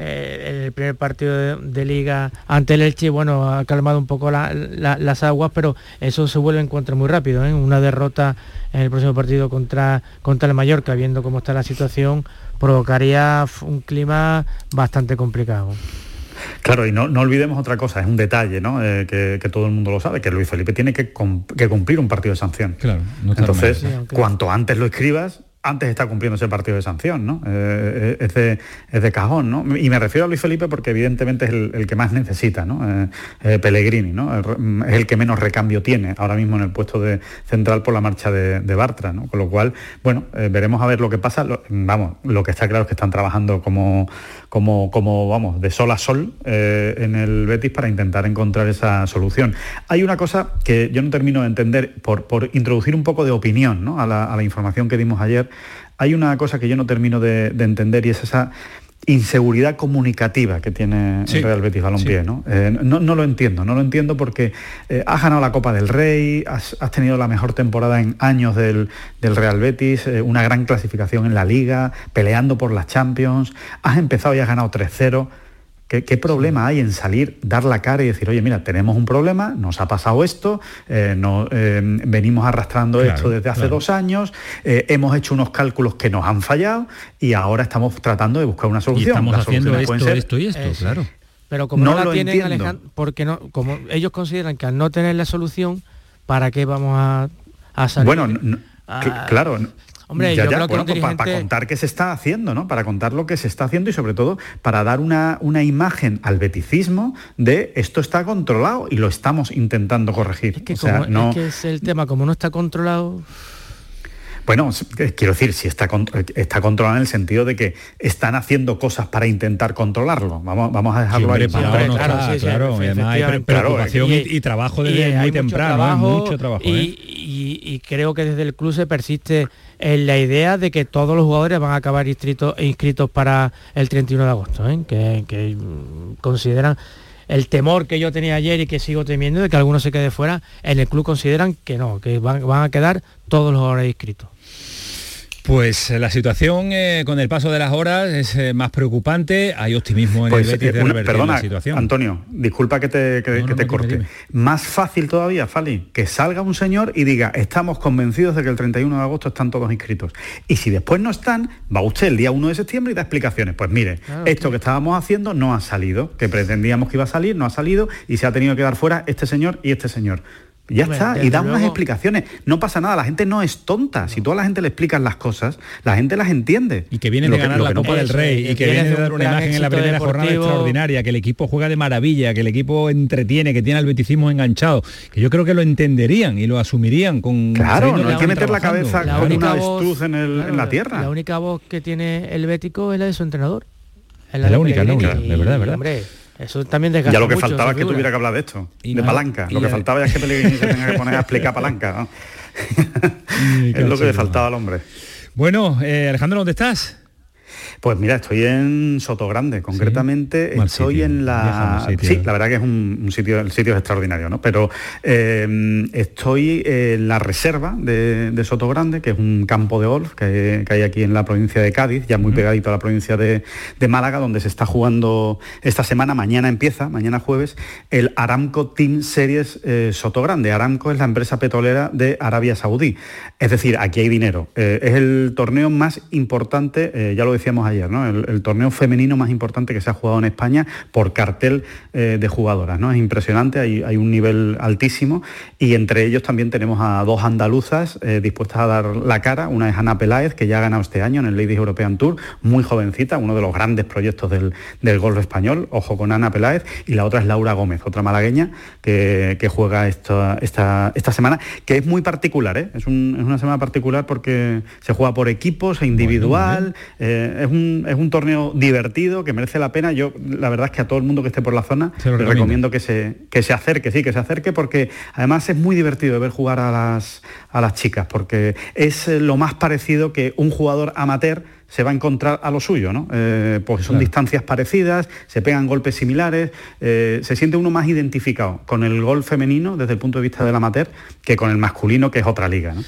eh, el primer partido de, de liga ante el Elche, bueno, ha calmado un poco la- la- las aguas, pero eso se vuelve a encontrar muy rápido. ¿eh? Una derrota en el próximo partido contra, contra el Mallorca, viendo cómo está la situación, provocaría un clima bastante complicado. Claro, y no, no olvidemos otra cosa, es un detalle, ¿no? Eh, que, que todo el mundo lo sabe, que Luis Felipe tiene que, que cumplir un partido de sanción. Claro, no Entonces, mal. Sí, aunque- cuanto antes lo escribas, antes está cumpliendo ese partido de sanción, ¿no? Eh, es, de, es, de, cajón, ¿no? Y me refiero a Luis Felipe porque evidentemente es el, que más necesita, ¿no? Eh, Pellegrini, ¿no? Es el que menos recambio tiene ahora mismo en el puesto de central por la marcha de, Bartra, ¿no? Con lo cual, bueno, veremos a ver lo que pasa. vamos, lo que está claro es que están trabajando como, como, como vamos, de sol a sol en el Betis para intentar encontrar esa solución. Hay una cosa que yo no termino de entender por, por introducir un poco de opinión ¿no? a, la, información que dimos ayer. Hay una cosa que yo no termino de, entender y es esa inseguridad comunicativa que tiene el Real Betis Balompié, ¿no? Eh, ¿no? lo entiendo, no lo entiendo porque eh, has ganado la Copa del Rey, has, tenido la mejor temporada en años del, Real Betis, eh, una gran clasificación en la Liga, peleando por las Champions, has empezado y has ganado 3-0 ¿Qué, problema hay en salir, dar la cara y decir, oye, mira, tenemos un problema, nos ha pasado esto, eh, eh, venimos arrastrando esto desde hace dos años, eh, hemos hecho unos cálculos que nos han fallado y ahora estamos tratando de buscar una solución. estamos haciendo esto, y esto, claro. Pero como no, la tienen, Alejandro, porque no, como ellos consideran que al no tener la solución, ¿para qué vamos a, salir? Bueno, claro, Hombre, yo creo que para, contar qué se está haciendo, ¿no? Para contar lo que se está haciendo y sobre todo para dar una, una imagen al beticismo de esto está controlado y lo estamos intentando corregir. Es que, es, que es el tema, como no está controlado... Bueno, quiero decir, si está, está controlado en el sentido de que están haciendo cosas para intentar controlarlo. Vamos, vamos a dejarlo ahí. claro, claro, hay preocupación y, trabajo desde muy temprano, mucho trabajo. ¿eh? Y, creo que desde el club se persiste en la idea de que todos los jugadores van a acabar inscritos, para el 31 de agosto, ¿eh? que, consideran el temor que yo tenía ayer y que sigo temiendo de que algunos se quede fuera, en el club consideran que no, que van, van a quedar todos los jugadores inscritos. Pues eh, la situación eh, con el paso de las horas es eh, más preocupante, hay optimismo en el pues, Betis de perdona, la situación. Antonio, disculpa que te, te corte. Más fácil todavía, Fali, que salga un señor y diga, estamos convencidos de que el 31 de agosto están todos inscritos. Y si después no están, va usted el día 1 de septiembre y da explicaciones. Pues mire, esto que estábamos haciendo no ha salido, que pretendíamos que iba a salir, no ha salido y se ha tenido que dar fuera este señor y este señor. Ya está, y da unas explicaciones. No pasa nada, la gente no es tonta. Si toda la gente le explicas las cosas, la gente las entiende. Y que viene de ganar la Copa del Rey, y que viene de dar una imagen en la primera jornada extraordinaria, que el equipo juega de maravilla, que el equipo entretiene, que tiene al beticismo enganchado, que yo creo que lo entenderían y lo asumirían con... Claro, no hay que meter la cabeza con una voz, en, la tierra. La única voz que tiene el bético es la de su entrenador. Es la, única, la única, de verdad, de verdad. Eso también Ya lo que faltaba es que tuviera que hablar de esto, de palanca. Lo que faltaba es que Pellegrini se tenga que poner a explicar palanca. es lo que le faltaba al hombre. Bueno, eh, Alejandro, ¿dónde estás? Pues mira, estoy en Sotogrande, concretamente estoy en la... Sí, la verdad que es un, sitio, el sitio es extraordinario, ¿no? Pero em, estoy en la reserva de, de, Sotogrande, que es un campo de golf que, hay aquí en la provincia de Cádiz, ya muy pegadito a la provincia de, Málaga, donde se está jugando esta semana, mañana empieza, mañana jueves, el Aramco Team Series eh, Sotogrande. Aramco es la empresa petrolera de Arabia Saudí. Es decir, aquí hay dinero. Eh, es el torneo más importante, eh, ya lo decíamos ayer, ¿no? El, torneo femenino más importante que se ha jugado en España por cartel eh, de jugadoras. ¿no? Es impresionante, hay, hay, un nivel altísimo y entre ellos también tenemos a dos andaluzas eh, dispuestas a dar la cara. Una es Ana Peláez, que ya ha ganado este año en el Ladies European Tour, muy jovencita, uno de los grandes proyectos del, golf español, ojo con Ana Peláez, y la otra es Laura Gómez, otra malagueña que, juega esta, esta, esta, semana, que es muy particular, ¿eh? es, una semana particular porque se juega por equipos e individual, es un es un torneo divertido que merece la pena. Yo la verdad es que a todo el mundo que esté por la zona le recomiendo que se, que se acerque, sí, que se acerque porque además es muy divertido ver jugar a las, a las chicas porque es eh, lo más parecido que un jugador amateur se va a encontrar a lo suyo, ¿no? Eh, porque son distancias parecidas, se pegan golpes similares, eh, se siente uno más identificado con el gol femenino desde el punto de vista del amateur que con el masculino, que es otra liga. ¿no?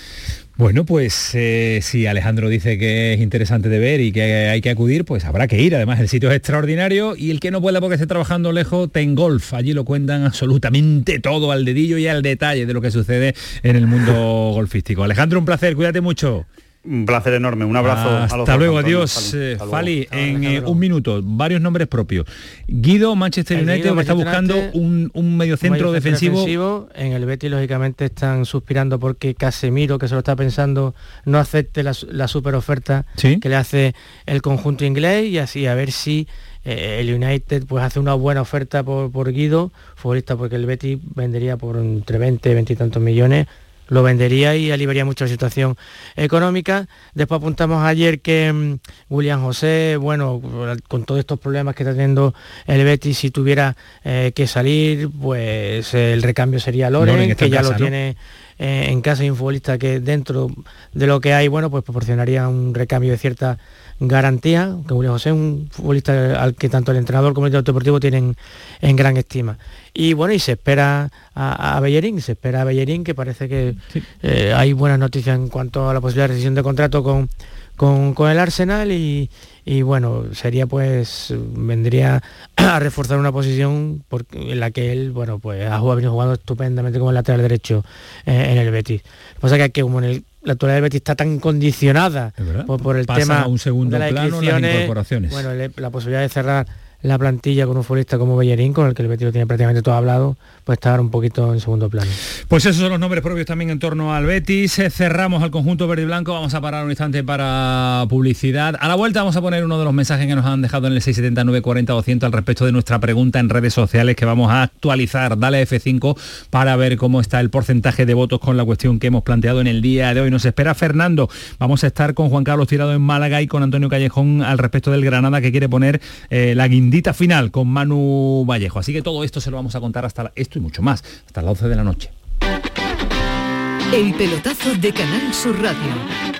Bueno, pues eh, si Alejandro dice que es interesante de ver y que hay que acudir, pues habrá que ir. Además, el sitio es extraordinario y el que no pueda porque esté trabajando lejos, ten golf. Allí lo cuentan absolutamente todo al dedillo y al detalle de lo que sucede en el mundo golfístico. Alejandro, un placer, cuídate mucho. Un placer enorme, un abrazo. Hasta luego, adiós. Eh, Fali, en eh, un minuto, varios nombres propios. Guido, Manchester United, está buscando un, un mediocentro defensivo. En el Betis, lógicamente, están suspirando porque Casemiro, que se lo está pensando, no acepte la, la super oferta que le hace el conjunto inglés y así a ver si eh, el United pues hace una buena oferta por, por Guido, futbolista porque el Betis vendería por entre 20, 20 y tantos millones lo vendería y aliviaría mucho la situación económica. Después apuntamos ayer que mm, William José, bueno, con todos estos problemas que está teniendo el Betis, si tuviera eh, que salir, pues el recambio sería Loren, que ya lo tiene eh, en casa y un futbolista que dentro de lo que hay, bueno, pues proporcionaría un recambio de cierta garantía, que Julio José es un futbolista al que tanto el entrenador como el director deportivo tienen en gran estima. Y bueno, y se espera a, Bellerín, se espera a Bellerín, que parece que eh, hay buenas noticias en cuanto a la posibilidad de rescisión de contrato con, con, el Arsenal y, bueno, sería pues, vendría a reforzar una posición en la que él, bueno, pues ha jugado, venido jugando estupendamente como el lateral derecho eh, en el Betis. Lo que pasa es que como en el la actualidad del Betis está tan condicionada por, el tema un segundo de las incorporaciones. Bueno, la posibilidad de cerrar la plantilla con un futbolista como Bellerín, con el que el Betis lo tiene prácticamente todo hablado, pues estar un poquito en segundo plano. Pues esos son los nombres propios también en torno al Betis. Eh, cerramos al conjunto verde y blanco. Vamos a parar un instante para publicidad. A la vuelta vamos a poner uno de los mensajes que nos han dejado en el 679 40 200 al respecto de nuestra pregunta en redes sociales que vamos a actualizar. Dale F5 para ver cómo está el porcentaje de votos con la cuestión que hemos planteado en el día de hoy. Nos espera Fernando. Vamos a estar con Juan Carlos Tirado en Málaga y con Antonio Callejón al respecto del Granada que quiere poner eh, la guindita final con Manu Vallejo. Así que todo esto se lo vamos a contar hasta esto y mucho más, hasta las 11 de la noche. El pelotazo de Canal Sur Radio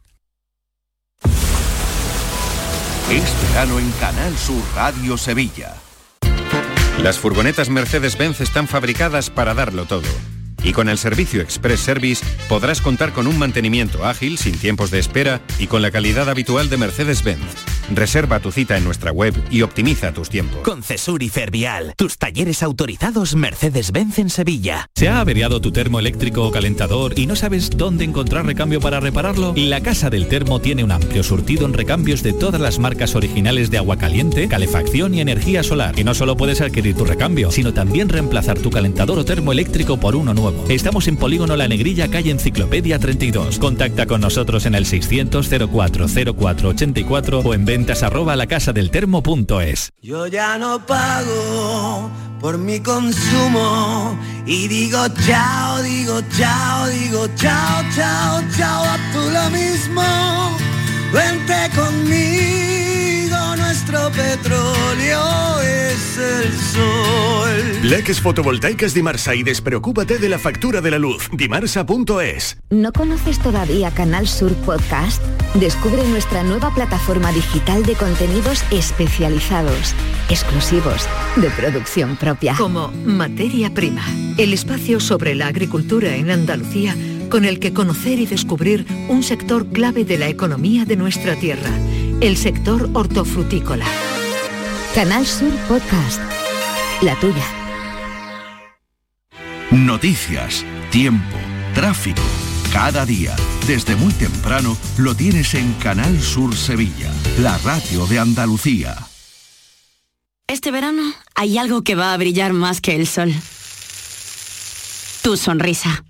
Este verano en Canal Sur Radio Sevilla. Las furgonetas Mercedes-Benz están fabricadas para darlo todo. Y con el servicio Express Service podrás contar con un mantenimiento ágil, sin tiempos de espera y con la calidad habitual de Mercedes-Benz. Reserva tu cita en nuestra web y optimiza tus tiempos. Con Cesur y Fervial, tus talleres autorizados Mercedes-Benz en Sevilla. ¿Se ha averiado tu termo eléctrico o calentador y no sabes dónde encontrar recambio para repararlo? La Casa del Termo tiene un amplio surtido en recambios de todas las marcas originales de agua caliente, calefacción y energía solar. Y no solo puedes adquirir tu recambio, sino también reemplazar tu calentador o termo eléctrico por uno nuevo. Estamos en Polígono La Negrilla, calle Enciclopedia 32. Contacta con nosotros en el 600 04 04 84 o en ventas arroba la casa del termo.es. Yo ya no pago por mi consumo y digo chao, digo chao, digo chao, chao, chao, a tú lo mismo. Vente conmigo, nuestro petróleo es el sol. Leques fotovoltaicas Dimarsa y despreocúpate de la factura de la luz. Dimarsa.es. ¿No conoces todavía Canal Sur Podcast? Descubre nuestra nueva plataforma digital de contenidos especializados, exclusivos, de producción propia. Como Materia Prima, el espacio sobre la agricultura en Andalucía con el que conocer y descubrir un sector clave de la economía de nuestra tierra, el sector hortofrutícola. Canal Sur Podcast, la tuya. Noticias, tiempo, tráfico. Cada día, desde muy temprano, lo tienes en Canal Sur Sevilla, la radio de Andalucía. Este verano hay algo que va a brillar más que el sol. Tu sonrisa.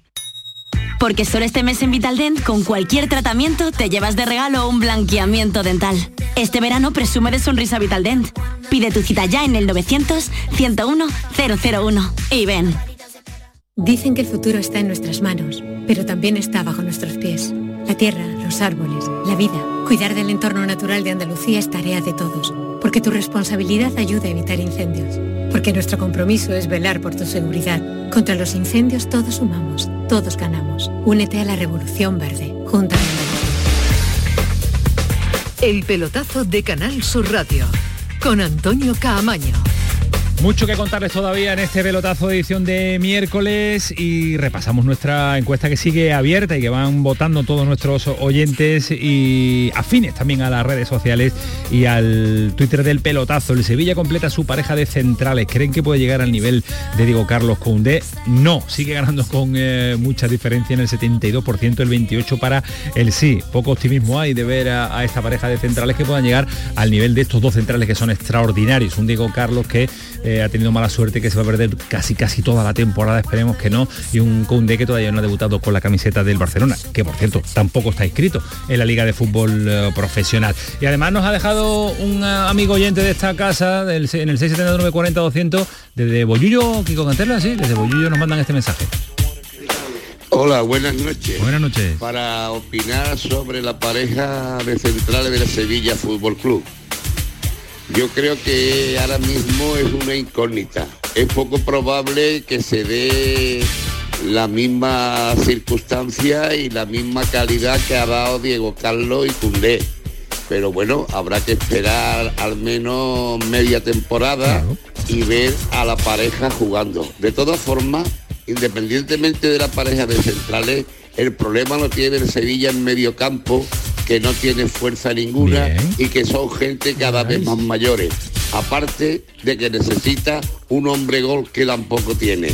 Porque solo este mes en Vitaldent, con cualquier tratamiento, te llevas de regalo un blanqueamiento dental. Este verano presume de sonrisa Vitaldent. Pide tu cita ya en el 900-101-001 y ven. Dicen que el futuro está en nuestras manos, pero también está bajo nuestros pies. La tierra, los árboles, la vida. Cuidar del entorno natural de Andalucía es tarea de todos, porque tu responsabilidad ayuda a evitar incendios. Porque nuestro compromiso es velar por tu seguridad. Contra los incendios todos sumamos, todos ganamos. Únete a la Revolución Verde. Junta El pelotazo de Canal Sur Radio con Antonio Caamaño. Mucho que contarles todavía en este pelotazo de edición de miércoles y repasamos nuestra encuesta que sigue abierta y que van votando todos nuestros oyentes y afines también a las redes sociales y al Twitter del pelotazo. El Sevilla completa su pareja de centrales. ¿Creen que puede llegar al nivel de Diego Carlos Koundé? No, sigue ganando con eh, mucha diferencia en el 72%, el 28% para el sí. Poco optimismo hay de ver a, esta pareja de centrales que puedan llegar al nivel de estos dos centrales que son extraordinarios. Un Diego Carlos que eh, ha tenido mala suerte que se va a perder casi casi toda la temporada, esperemos que no, y un Koundé que todavía no ha debutado con la camiseta del Barcelona, que por cierto tampoco está inscrito en la Liga de Fútbol eh, Profesional. Y además nos ha dejado un eh, amigo oyente de esta casa, del, en el 679 40 200 desde Bollullo, Kiko Canterla, sí, desde Bollullo nos mandan este mensaje. Hola, buenas noches. Buenas noches. Para opinar sobre la pareja de centrales de la Sevilla Fútbol Club. Yo creo que ahora mismo es una incógnita. Es poco probable que se dé la misma circunstancia y la misma calidad que ha dado Diego Carlos y Cundé. Pero bueno, habrá que esperar al menos media temporada y ver a la pareja jugando. De todas formas, independientemente de la pareja de centrales, el problema lo tiene el Sevilla en medio campo que no tiene fuerza ninguna y que son gente cada vez más mayores. Aparte de que necesita un hombre gol que tampoco tiene.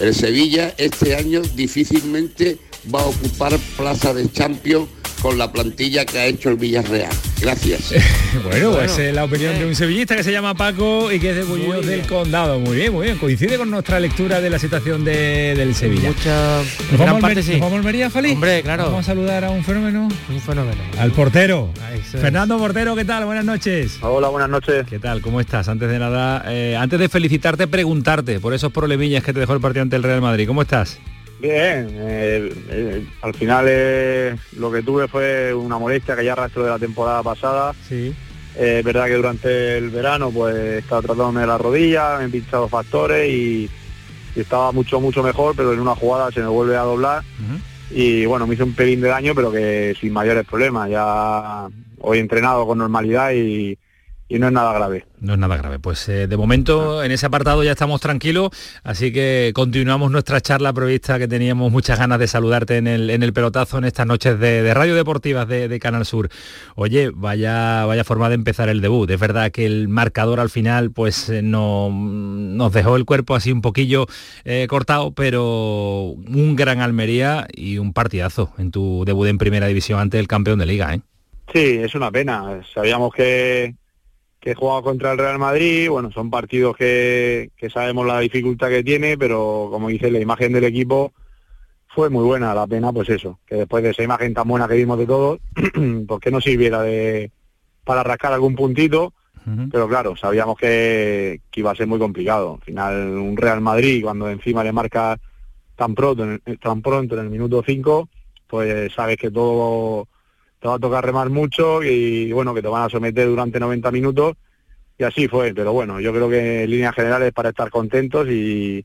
El Sevilla este año difícilmente va a ocupar plaza de Champions con la plantilla que ha hecho el Villarreal. Gracias. bueno, pues es la opinión de un sevillista que se llama Paco y que es de Bullidos del Condado. Muy bien, muy bien. Coincide con nuestra lectura de la situación de, del Sevilla. Mucha ¿Nos gran vamos, parte sí. ¿Nos vamos a Almería, Fali? Hombre, claro. Vamos a saludar a un fenómeno. Un fenómeno. Al portero. Es. Fernando Portero, ¿qué tal? Buenas noches. Hola, buenas noches. ¿Qué tal? ¿Cómo estás? Antes de nada, eh, antes de felicitarte, preguntarte por esos problemillas que te dejó el partido ante el Real Madrid. ¿Cómo estás? Bien, eh, eh, al final eh, lo que tuve fue una molestia que ya arrastró de la temporada pasada. Sí. Eh, es verdad que durante el verano pues estaba tratándome de la rodilla, me he pinchado factores y, y estaba mucho, mucho mejor, pero en una jugada se me vuelve a doblar y bueno, me hizo un pelín de daño, pero que sin mayores problemas. Ya hoy he entrenado con normalidad y, y no es nada grave. No es nada grave. Pues eh, de momento en ese apartado ya estamos tranquilos, así que continuamos nuestra charla prevista que teníamos muchas ganas de saludarte en el, en el pelotazo en estas noches de, de Radio Deportivas de, de Canal Sur. Oye, vaya, vaya forma de empezar el debut. Es verdad que el marcador al final pues eh, no, nos dejó el cuerpo así un poquillo eh, cortado, pero un gran Almería y un partidazo en tu debut en primera división ante el campeón de liga. ¿eh? Sí, es una pena. Sabíamos que, que jugaba contra el Real Madrid, bueno, son partidos que, que sabemos la dificultad que tiene, pero como dice, la imagen del equipo fue muy buena. La pena, pues eso, que después de esa imagen tan buena que vimos de todos, pues que no sirviera de para rascar algún puntito, pero claro, sabíamos que, que iba a ser muy complicado. Al final, un Real Madrid, cuando encima le marca tan pronto, en el- tan pronto en el minuto 5, pues sabes que todo te va a tocar remar mucho y bueno, que te van a someter durante 90 minutos y así fue, pero bueno, yo creo que en líneas generales para estar contentos y,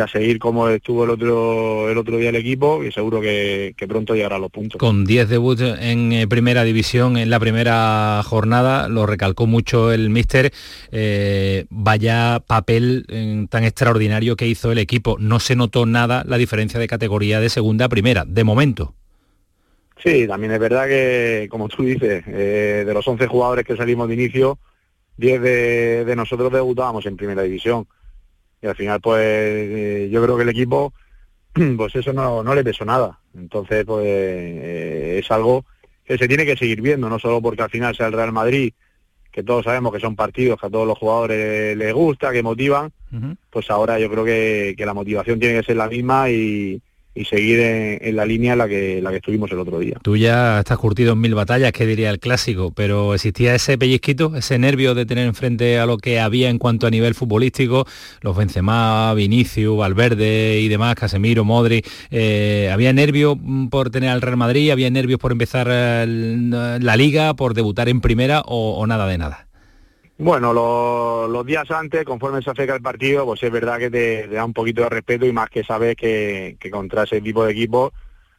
a seguir como estuvo el otro el otro día el equipo y seguro que, que pronto llegará a los puntos. Con 10 debuts en eh, primera división en la primera jornada, lo recalcó mucho el míster, eh, vaya papel eh, tan extraordinario que hizo el equipo. No se notó nada la diferencia de categoría de segunda a primera, de momento. Sí, también es verdad que, como tú dices, eh, de los 11 jugadores que salimos de inicio, 10 de, de nosotros debutábamos en primera división. Y al final, pues, eh, yo creo que el equipo, pues eso no, no le pesó nada. Entonces, pues, eh, es algo que se tiene que seguir viendo, no solo porque al final sea el Real Madrid, que todos sabemos que son partidos que a todos los jugadores les gusta, que motivan, pues ahora yo creo que, que la motivación tiene que ser la misma y, y seguir en, la línea la que, la que estuvimos el otro día. Tú ya estás curtido en mil batallas, que diría el clásico, pero existía ese pellizquito, ese nervio de tener enfrente a lo que había en cuanto a nivel futbolístico, los Benzema, Vinicius, Valverde y demás, Casemiro, Modri, eh, había nervio mm, por tener al Real Madrid, había nervios por empezar eh, la liga, por debutar en primera o, o nada de nada. Bueno, lo- los días antes, conforme se acerca el partido, pues es verdad que te, da un poquito de respeto y más que sabes que, que contra ese tipo de equipos,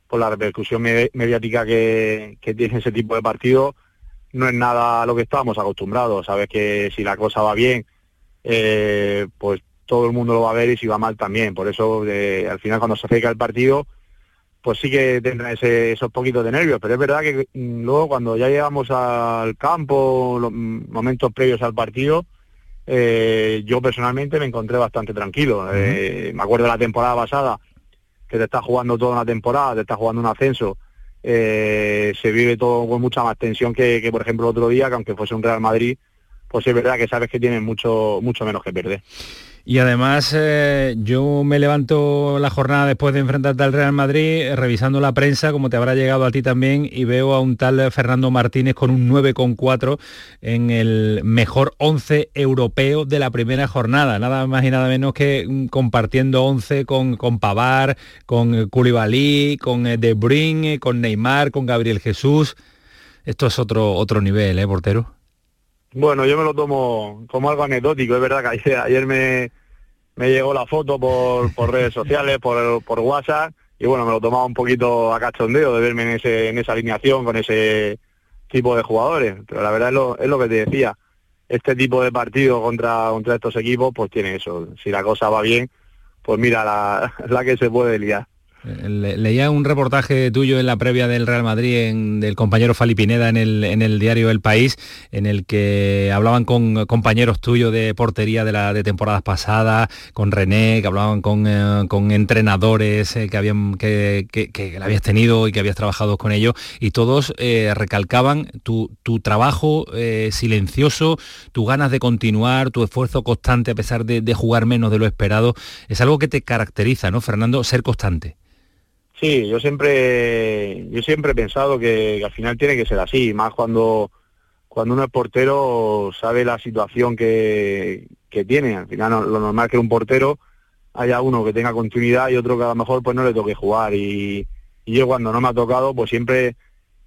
por la repercusión me- mediática que, tiene ese tipo de partido, no es nada a lo que estábamos acostumbrados. Sabes que si la cosa va bien, eh, pues todo el mundo lo va a ver y si va mal también. Por eso al final cuando se acerca el partido, pues sí que tendrá ese, esos poquitos de nervios. Pero es verdad que mm, luego cuando ya llegamos al campo, los mm, momentos previos al partido, eh, yo personalmente me encontré bastante tranquilo. Eh, me acuerdo de la temporada pasada, que te está jugando toda una temporada, te está jugando un ascenso, eh, se vive todo con mucha más tensión que, que, por ejemplo, el otro día, que aunque fuese un Real Madrid, pues es verdad que sabes que tienen mucho, mucho menos que perder. Y además eh, yo me levanto la jornada después de enfrentarte al Real Madrid, eh, revisando la prensa, como te habrá llegado a ti también, y veo a un tal Fernando Martínez con un 9,4 en el mejor 11 europeo de la primera jornada. Nada más y nada menos que mm, compartiendo 11 con, con Pavar, con Koulibaly, con eh, De Bruyne, con Neymar, con Gabriel Jesús. Esto es otro, otro nivel, ¿eh, portero? Bueno, yo me lo tomo como algo anecdótico. Es verdad que ayer, me, me, llegó la foto por, por redes sociales, por, por, WhatsApp, y bueno, me lo tomaba un poquito a cachondeo de verme en, ese, en esa alineación con ese tipo de jugadores. Pero la verdad es lo, es lo que te decía. Este tipo de partido contra, contra estos equipos, pues tiene eso. Si la cosa va bien, pues mira la, la que se puede liar. Leía un reportaje tuyo en la previa del Real Madrid del compañero Fali Pineda en el, en el diario El País, en el que hablaban con compañeros tuyos de portería de, la, de temporadas pasadas, con René, que hablaban con, eh, con entrenadores eh, que, habían, que, que, que, habías tenido y que habías trabajado con ellos, y todos eh, recalcaban tu, tu trabajo eh, silencioso, tus ganas de continuar, tu esfuerzo constante a pesar de, de jugar menos de lo esperado. Es algo que te caracteriza, ¿no, Fernando? Ser constante. Sí, yo siempre, yo siempre he pensado que, al final tiene que ser así, más cuando, cuando uno es portero sabe la situación que, que tiene. Al final lo normal es que un portero haya uno que tenga continuidad y otro que a lo mejor pues no le toque jugar. Y, y yo cuando no me ha tocado, pues siempre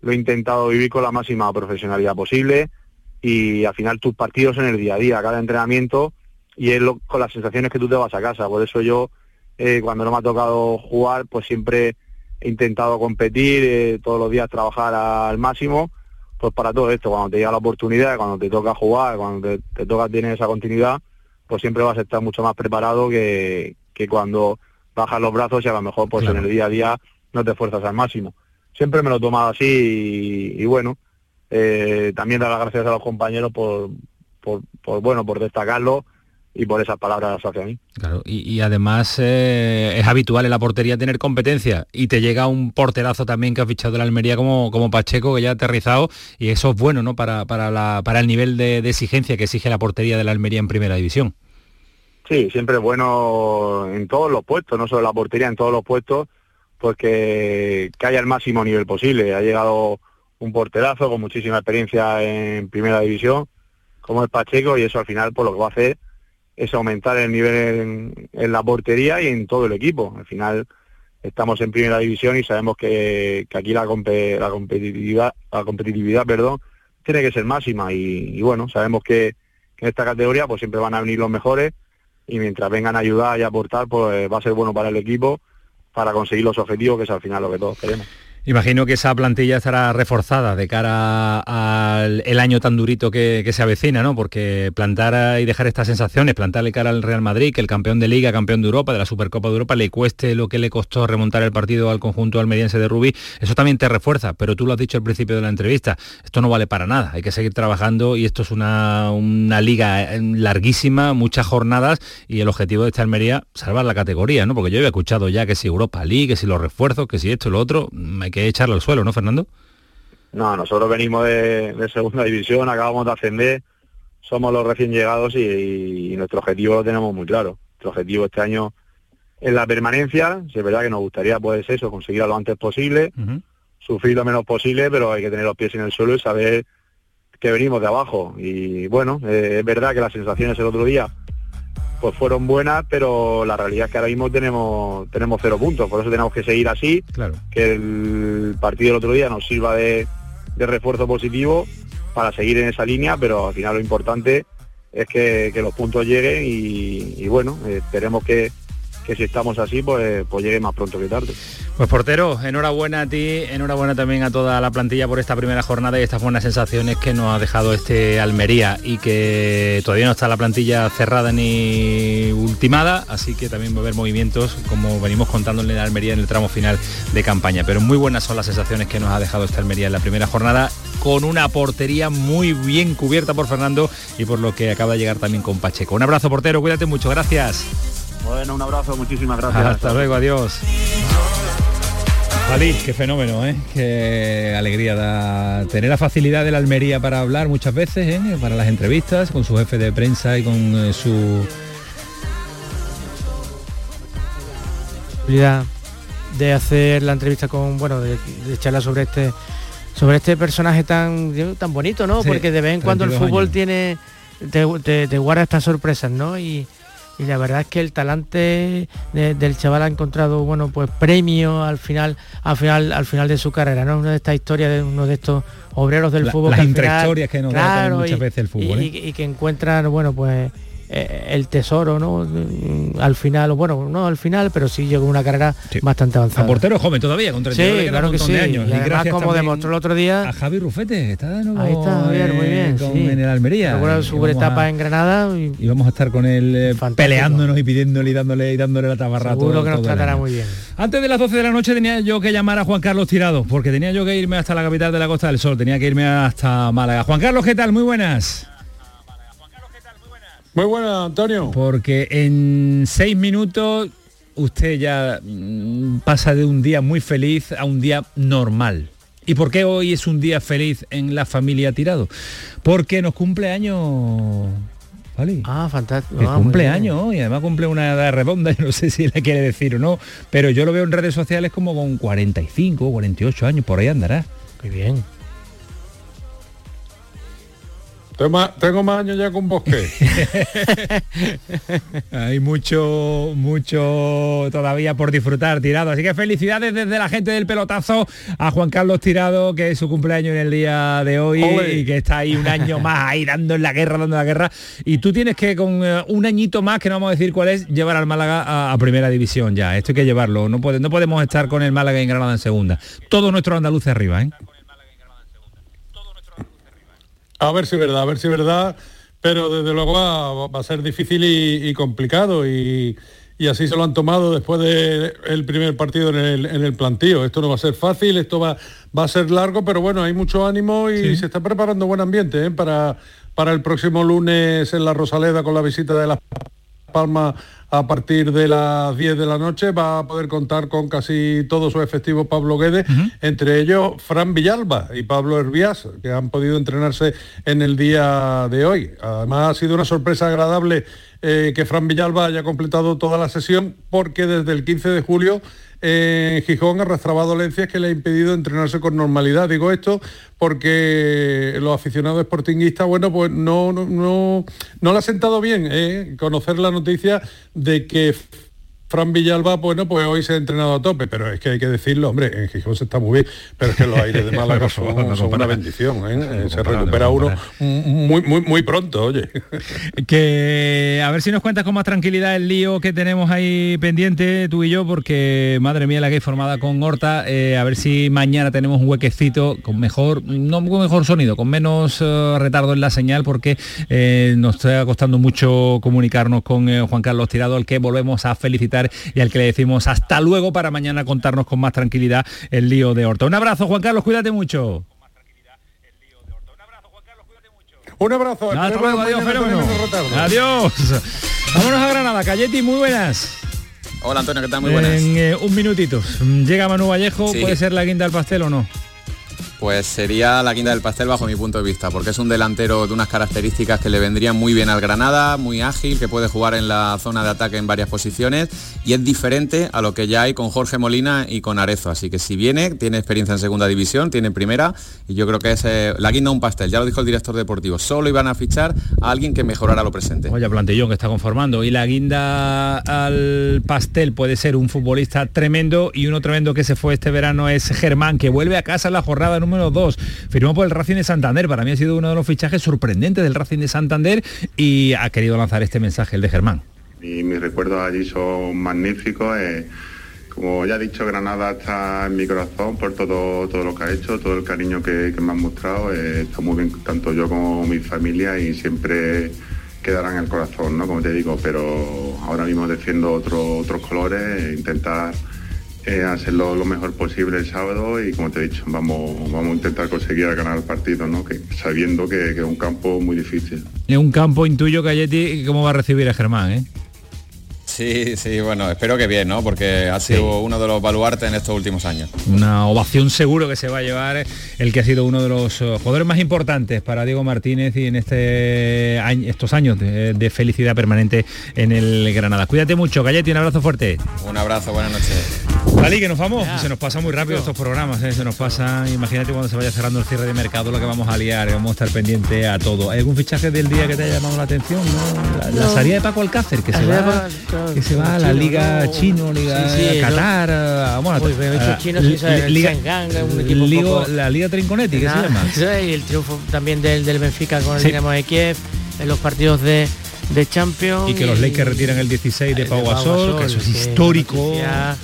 lo he intentado vivir con la máxima profesionalidad posible y al final tus partidos en el día a día, cada entrenamiento y es lo, con las sensaciones que tú te vas a casa. Por eso yo eh, cuando no me ha tocado jugar, pues siempre he intentado competir, eh, todos los días trabajar al máximo, pues para todo esto, cuando te llega la oportunidad, cuando te toca jugar, cuando te, te toca tener esa continuidad, pues siempre vas a estar mucho más preparado que, que cuando bajas los brazos y a lo mejor pues claro. en el día a día no te esfuerzas al máximo. Siempre me lo he tomado así y, y bueno, eh, también dar las gracias a los compañeros por, por, por bueno, por destacarlo y por esas palabras hacia mí. Claro, y, y además eh, es habitual en la portería tener competencia y te llega un porterazo también que ha fichado la Almería como, como Pacheco, que ya ha aterrizado, y eso es bueno ¿no? para, para, la, para el nivel de, de, exigencia que exige la portería de la Almería en primera división. Sí, siempre es bueno en todos los puestos, no solo en la portería, en todos los puestos, pues que, que haya el máximo nivel posible. Ha llegado un porterazo con muchísima experiencia en primera división, como es Pacheco, y eso al final por pues, lo que va a hacer es aumentar el nivel en, la portería y en todo el equipo. Al final estamos en primera división y sabemos que, que aquí la, la, competitividad, la competitividad perdón, tiene que ser máxima y, bueno, sabemos que, que, en esta categoría pues siempre van a venir los mejores y mientras vengan a ayudar y a aportar pues va a ser bueno para el equipo para conseguir los objetivos que es al final lo que todos queremos. Imagino que esa plantilla estará reforzada de cara al el año tan durito que, que, se avecina, ¿no? Porque plantar y dejar estas sensaciones, plantarle cara al Real Madrid, que el campeón de Liga, campeón de Europa, de la Supercopa de Europa, le cueste lo que le costó remontar el partido al conjunto almeriense de Rubí, eso también te refuerza, pero tú lo has dicho al principio de la entrevista, esto no vale para nada, hay que seguir trabajando y esto es una, una liga larguísima, muchas jornadas y el objetivo de esta Almería, salvar la categoría, ¿no? Porque yo había escuchado ya que si Europa League, que si los refuerzos, que si esto y lo otro, hay que echarlo al suelo, ¿no, Fernando? No, nosotros venimos de, de, segunda división, acabamos de ascender, somos los recién llegados y, y, nuestro objetivo lo tenemos muy claro. Nuestro objetivo este año es la permanencia, si es verdad que nos gustaría pues eso, conseguir lo antes posible, uh -huh. sufrir lo menos posible, pero hay que tener los pies en el suelo y saber que venimos de abajo. Y bueno, eh, es verdad que las sensaciones el otro día pues fueron buenas, pero la realidad es que ahora mismo tenemos tenemos cero puntos, por eso tenemos que seguir así, claro. que el partido del otro día nos sirva de, de, refuerzo positivo para seguir en esa línea, pero al final lo importante es que, que los puntos lleguen y, y bueno, esperemos que, que si estamos así, pues, pues llegue más pronto que tarde. Pues portero, enhorabuena a ti, enhorabuena también a toda la plantilla por esta primera jornada y estas buenas sensaciones que nos ha dejado este Almería y que todavía no está la plantilla cerrada ni ultimada, así que también va a haber movimientos como venimos contándole en Almería en el tramo final de campaña. Pero muy buenas son las sensaciones que nos ha dejado esta Almería en la primera jornada con una portería muy bien cubierta por Fernando y por lo que acaba de llegar también con Pacheco. Un abrazo portero, cuídate mucho, gracias. Bueno, un abrazo, muchísimas gracias. Hasta luego, adiós. Valí, qué fenómeno, ¿eh? Qué alegría da tener la facilidad de la Almería para hablar muchas veces, ¿eh? para las entrevistas, con su jefe de prensa y con eh, su de hacer la entrevista con, bueno, de, de charlar sobre este sobre este personaje tan tan bonito, ¿no? Sí, Porque de vez en cuando el 32 fútbol años. tiene te, te- te guarda estas sorpresas, ¿no? Y, y la verdad es que el talante de- del chaval ha encontrado, bueno, pues premio al final, al final, al final de su carrera, ¿no? Una de estas historias de uno de estos obreros del La- fútbol. las que al final- intrahistorias que nos da también muchas y- veces el fútbol, y- ¿eh? y- y que encuentran, bueno, pues el tesoro, ¿no? Mm, Al final, o bueno, no al final, pero sí llegó una carrera bastante avanzada. A portero joven todavía, con 32 le Sí, queda claro un que montón sí. de años. Y además, gracias como demostró el otro día, a Javi Rufete, está de nuevo Ahí está, Javier, muy bien, con- sí. en el Almería. Recuerda Y su etapa a- en Granada y y vamos a estar con él eh, peleándonos y pidiéndole y dándole y dándole la tabarra seguro todo- que nos todo tratará muy bien. Antes de las 12 de la noche tenía yo que llamar a Juan Carlos Tirado, porque tenía yo que irme hasta la capital de la Costa del Sol, tenía que irme hasta Málaga. Juan Carlos, ¿qué tal? Muy buenas. Muy buena, Antonio. Porque en seis minutos usted ya mm, pasa de un día muy feliz a un día normal. ¿Y por qué hoy es un día feliz en la familia Tirado? Porque nos cumple años... ¿vale? Ah, fantástico. Ah, cumple años y además cumple una edad redonda, yo no sé si le quiere decir o no, pero yo lo veo en redes sociales como con 45, 48 años, por ahí andará. Muy bien. Tengo más, tengo más años ya con bosque. Hay mucho, mucho todavía por disfrutar, Tirado. Así que felicidades desde la gente del pelotazo a Juan Carlos Tirado, que es su cumpleaños en el día de hoy y que está ahí un año más ahí dando en la guerra, dando en la guerra. Y tú tienes que con eh, un añito más, que no vamos a decir cuál es, llevar al Málaga a, a primera división ya. Esto hay que llevarlo. No, puede- no podemos estar con el Málaga en Granada en segunda. Todo nuestro andaluz arriba, ¿eh? A ver si es verdad, a ver si es verdad, pero desde luego va, va a ser difícil y, y complicado y, y así se lo han tomado después del primer partido en el, en el plantío. Esto no va a ser fácil, esto va, va a ser largo, pero bueno, hay mucho ánimo y se está preparando buen ambiente ¿eh? para, para el próximo lunes en la Rosaleda con la visita de Las Palmas a partir de las 10 de la noche. Va a poder contar con casi todo su efectivo Pablo Guedes, entre ellos Fran Villalba y Pablo Herbias, que han podido entrenarse en el día de hoy. Además ha sido una sorpresa agradable eh, que Fran Villalba haya completado toda la sesión porque desde el 15 de julio en Gijón arrastraba dolencias que le ha impedido entrenarse con normalidad. Digo esto porque los aficionados sportinguistas, bueno, pues no, no, no, no le ha sentado bien eh, conocer la noticia de que Fran Villalba, bueno, pues hoy se ha entrenado a tope, pero es que hay que decirlo, hombre, en Gijón se está muy bien, pero es que los aires de Málaga son, no son una bendición, ¿eh? Eh, se no recupera uno muy, muy, muy pronto, oye. Que a ver si nos cuentas con más tranquilidad el lío que tenemos ahí pendiente tú y yo, porque madre mía la que hay formada con Horta, eh, a ver si mañana tenemos un huequecito con mejor, no con mejor sonido, con menos eh, retardo en la señal, porque eh, nos está costando mucho comunicarnos con Juan Carlos Tirado, al que volvemos a felicitar y al que le decimos hasta luego para mañana contarnos con más tranquilidad el lío de Horta. Un abrazo, Juan Carlos, cuídate mucho. Un abrazo. Hasta luego, adiós, fenómeno. Adiós. Vámonos a Granada, Cayeti, muy buenas. Hola Antonio, ¿qué tal? Muy buenas. En eh, un minutito. Llega Manu Vallejo, Sí. puede ser la guinda del pastel o no. Pues sería la quinta del pastel bajo mi punto de vista, porque es un delantero de unas características que le vendrían muy bien al Granada, muy ágil, que puede jugar en la zona de ataque en varias posiciones y es diferente a lo que ya hay con Jorge Molina y con Arezo. Así que si viene, tiene experiencia en segunda división, tiene en primera y yo creo que es eh, la guinda un pastel, ya lo dijo el director deportivo, solo iban a fichar a alguien que mejorara lo presente. Vaya plantillón que está conformando. Y la guinda al pastel puede ser un futbolista tremendo y uno tremendo que se fue este verano es Germán, que vuelve a casa la jornada número 2. Firmó por el Racing de Santander. Para mí ha sido uno de los fichajes sorprendentes del Racing de Santander y ha querido lanzar este mensaje, el de Germán. y mis recuerdos allí son magníficos. eh, como ya he dicho, Granada está en mi corazón por todo, todo lo que ha hecho, todo el cariño que, me han mostrado. eh, está muy bien tanto yo como mi familia y siempre quedará en el corazón, ¿no? Como te digo, pero ahora mismo defiendo otro- otros colores, e intentar eh, hacerlo lo mejor posible el sábado y como te he dicho, vamos, vamos a intentar conseguir ganar el partido, ¿no? Que, sabiendo que, es un campo muy difícil. En un campo intuyo Galletti cómo va a recibir a Germán, ¿eh? Sí, sí, bueno, espero que bien, ¿no? Porque ha sido uno de los baluartes en estos últimos años. Una ovación seguro que se va a llevar el que ha sido uno de los eh, jugadores más importantes para Diego Martínez y en este año, estos años de, de felicidad permanente en el Granada. Cuídate mucho, Galletti, un abrazo fuerte. Un abrazo, buenas noches. Vale, que nos vamos. Se nos pasa muy rápido estos programas, ¿eh? se nos pasa. Imagínate cuando se vaya cerrando el cierre de mercado lo que vamos a liar, vamos a estar pendientes a todo. ¿Hay algún fichaje del día que te haya llamado la atención? ¿no? La, salida de Paco Alcácer, que se va, Paco- que se va a la Liga ¿no? Chino, Liga Sí, sí, Qatar, a- bueno, Uy, pero a- esos chinos sí saben, el Liga- Shanghái, un equipo un Ligo- poco- la Liga Trinconetti, ¿qué se llama? y el triunfo también del, del Benfica con el Sí. Dinamo de Kiev en los partidos de, de Champions Y que los Lakers retiran el 16 de Pau Gasol, que eso es que histórico noticia,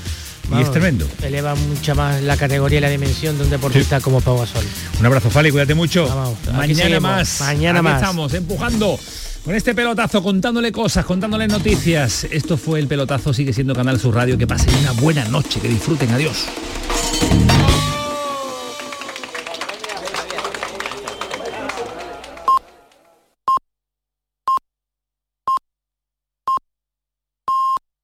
y es tremendo. Eleva mucha más la categoría y la dimensión de un deportista como Pau Gasol. Un abrazo, Fali, cuídate mucho. Mañana seguimos, más. mañana Aquí más. estamos empujando con este pelotazo, contándole cosas, contándole noticias. Esto fue el pelotazo, sigue siendo Canal Sur Radio. Que pasen una buena noche, que disfruten. Adiós.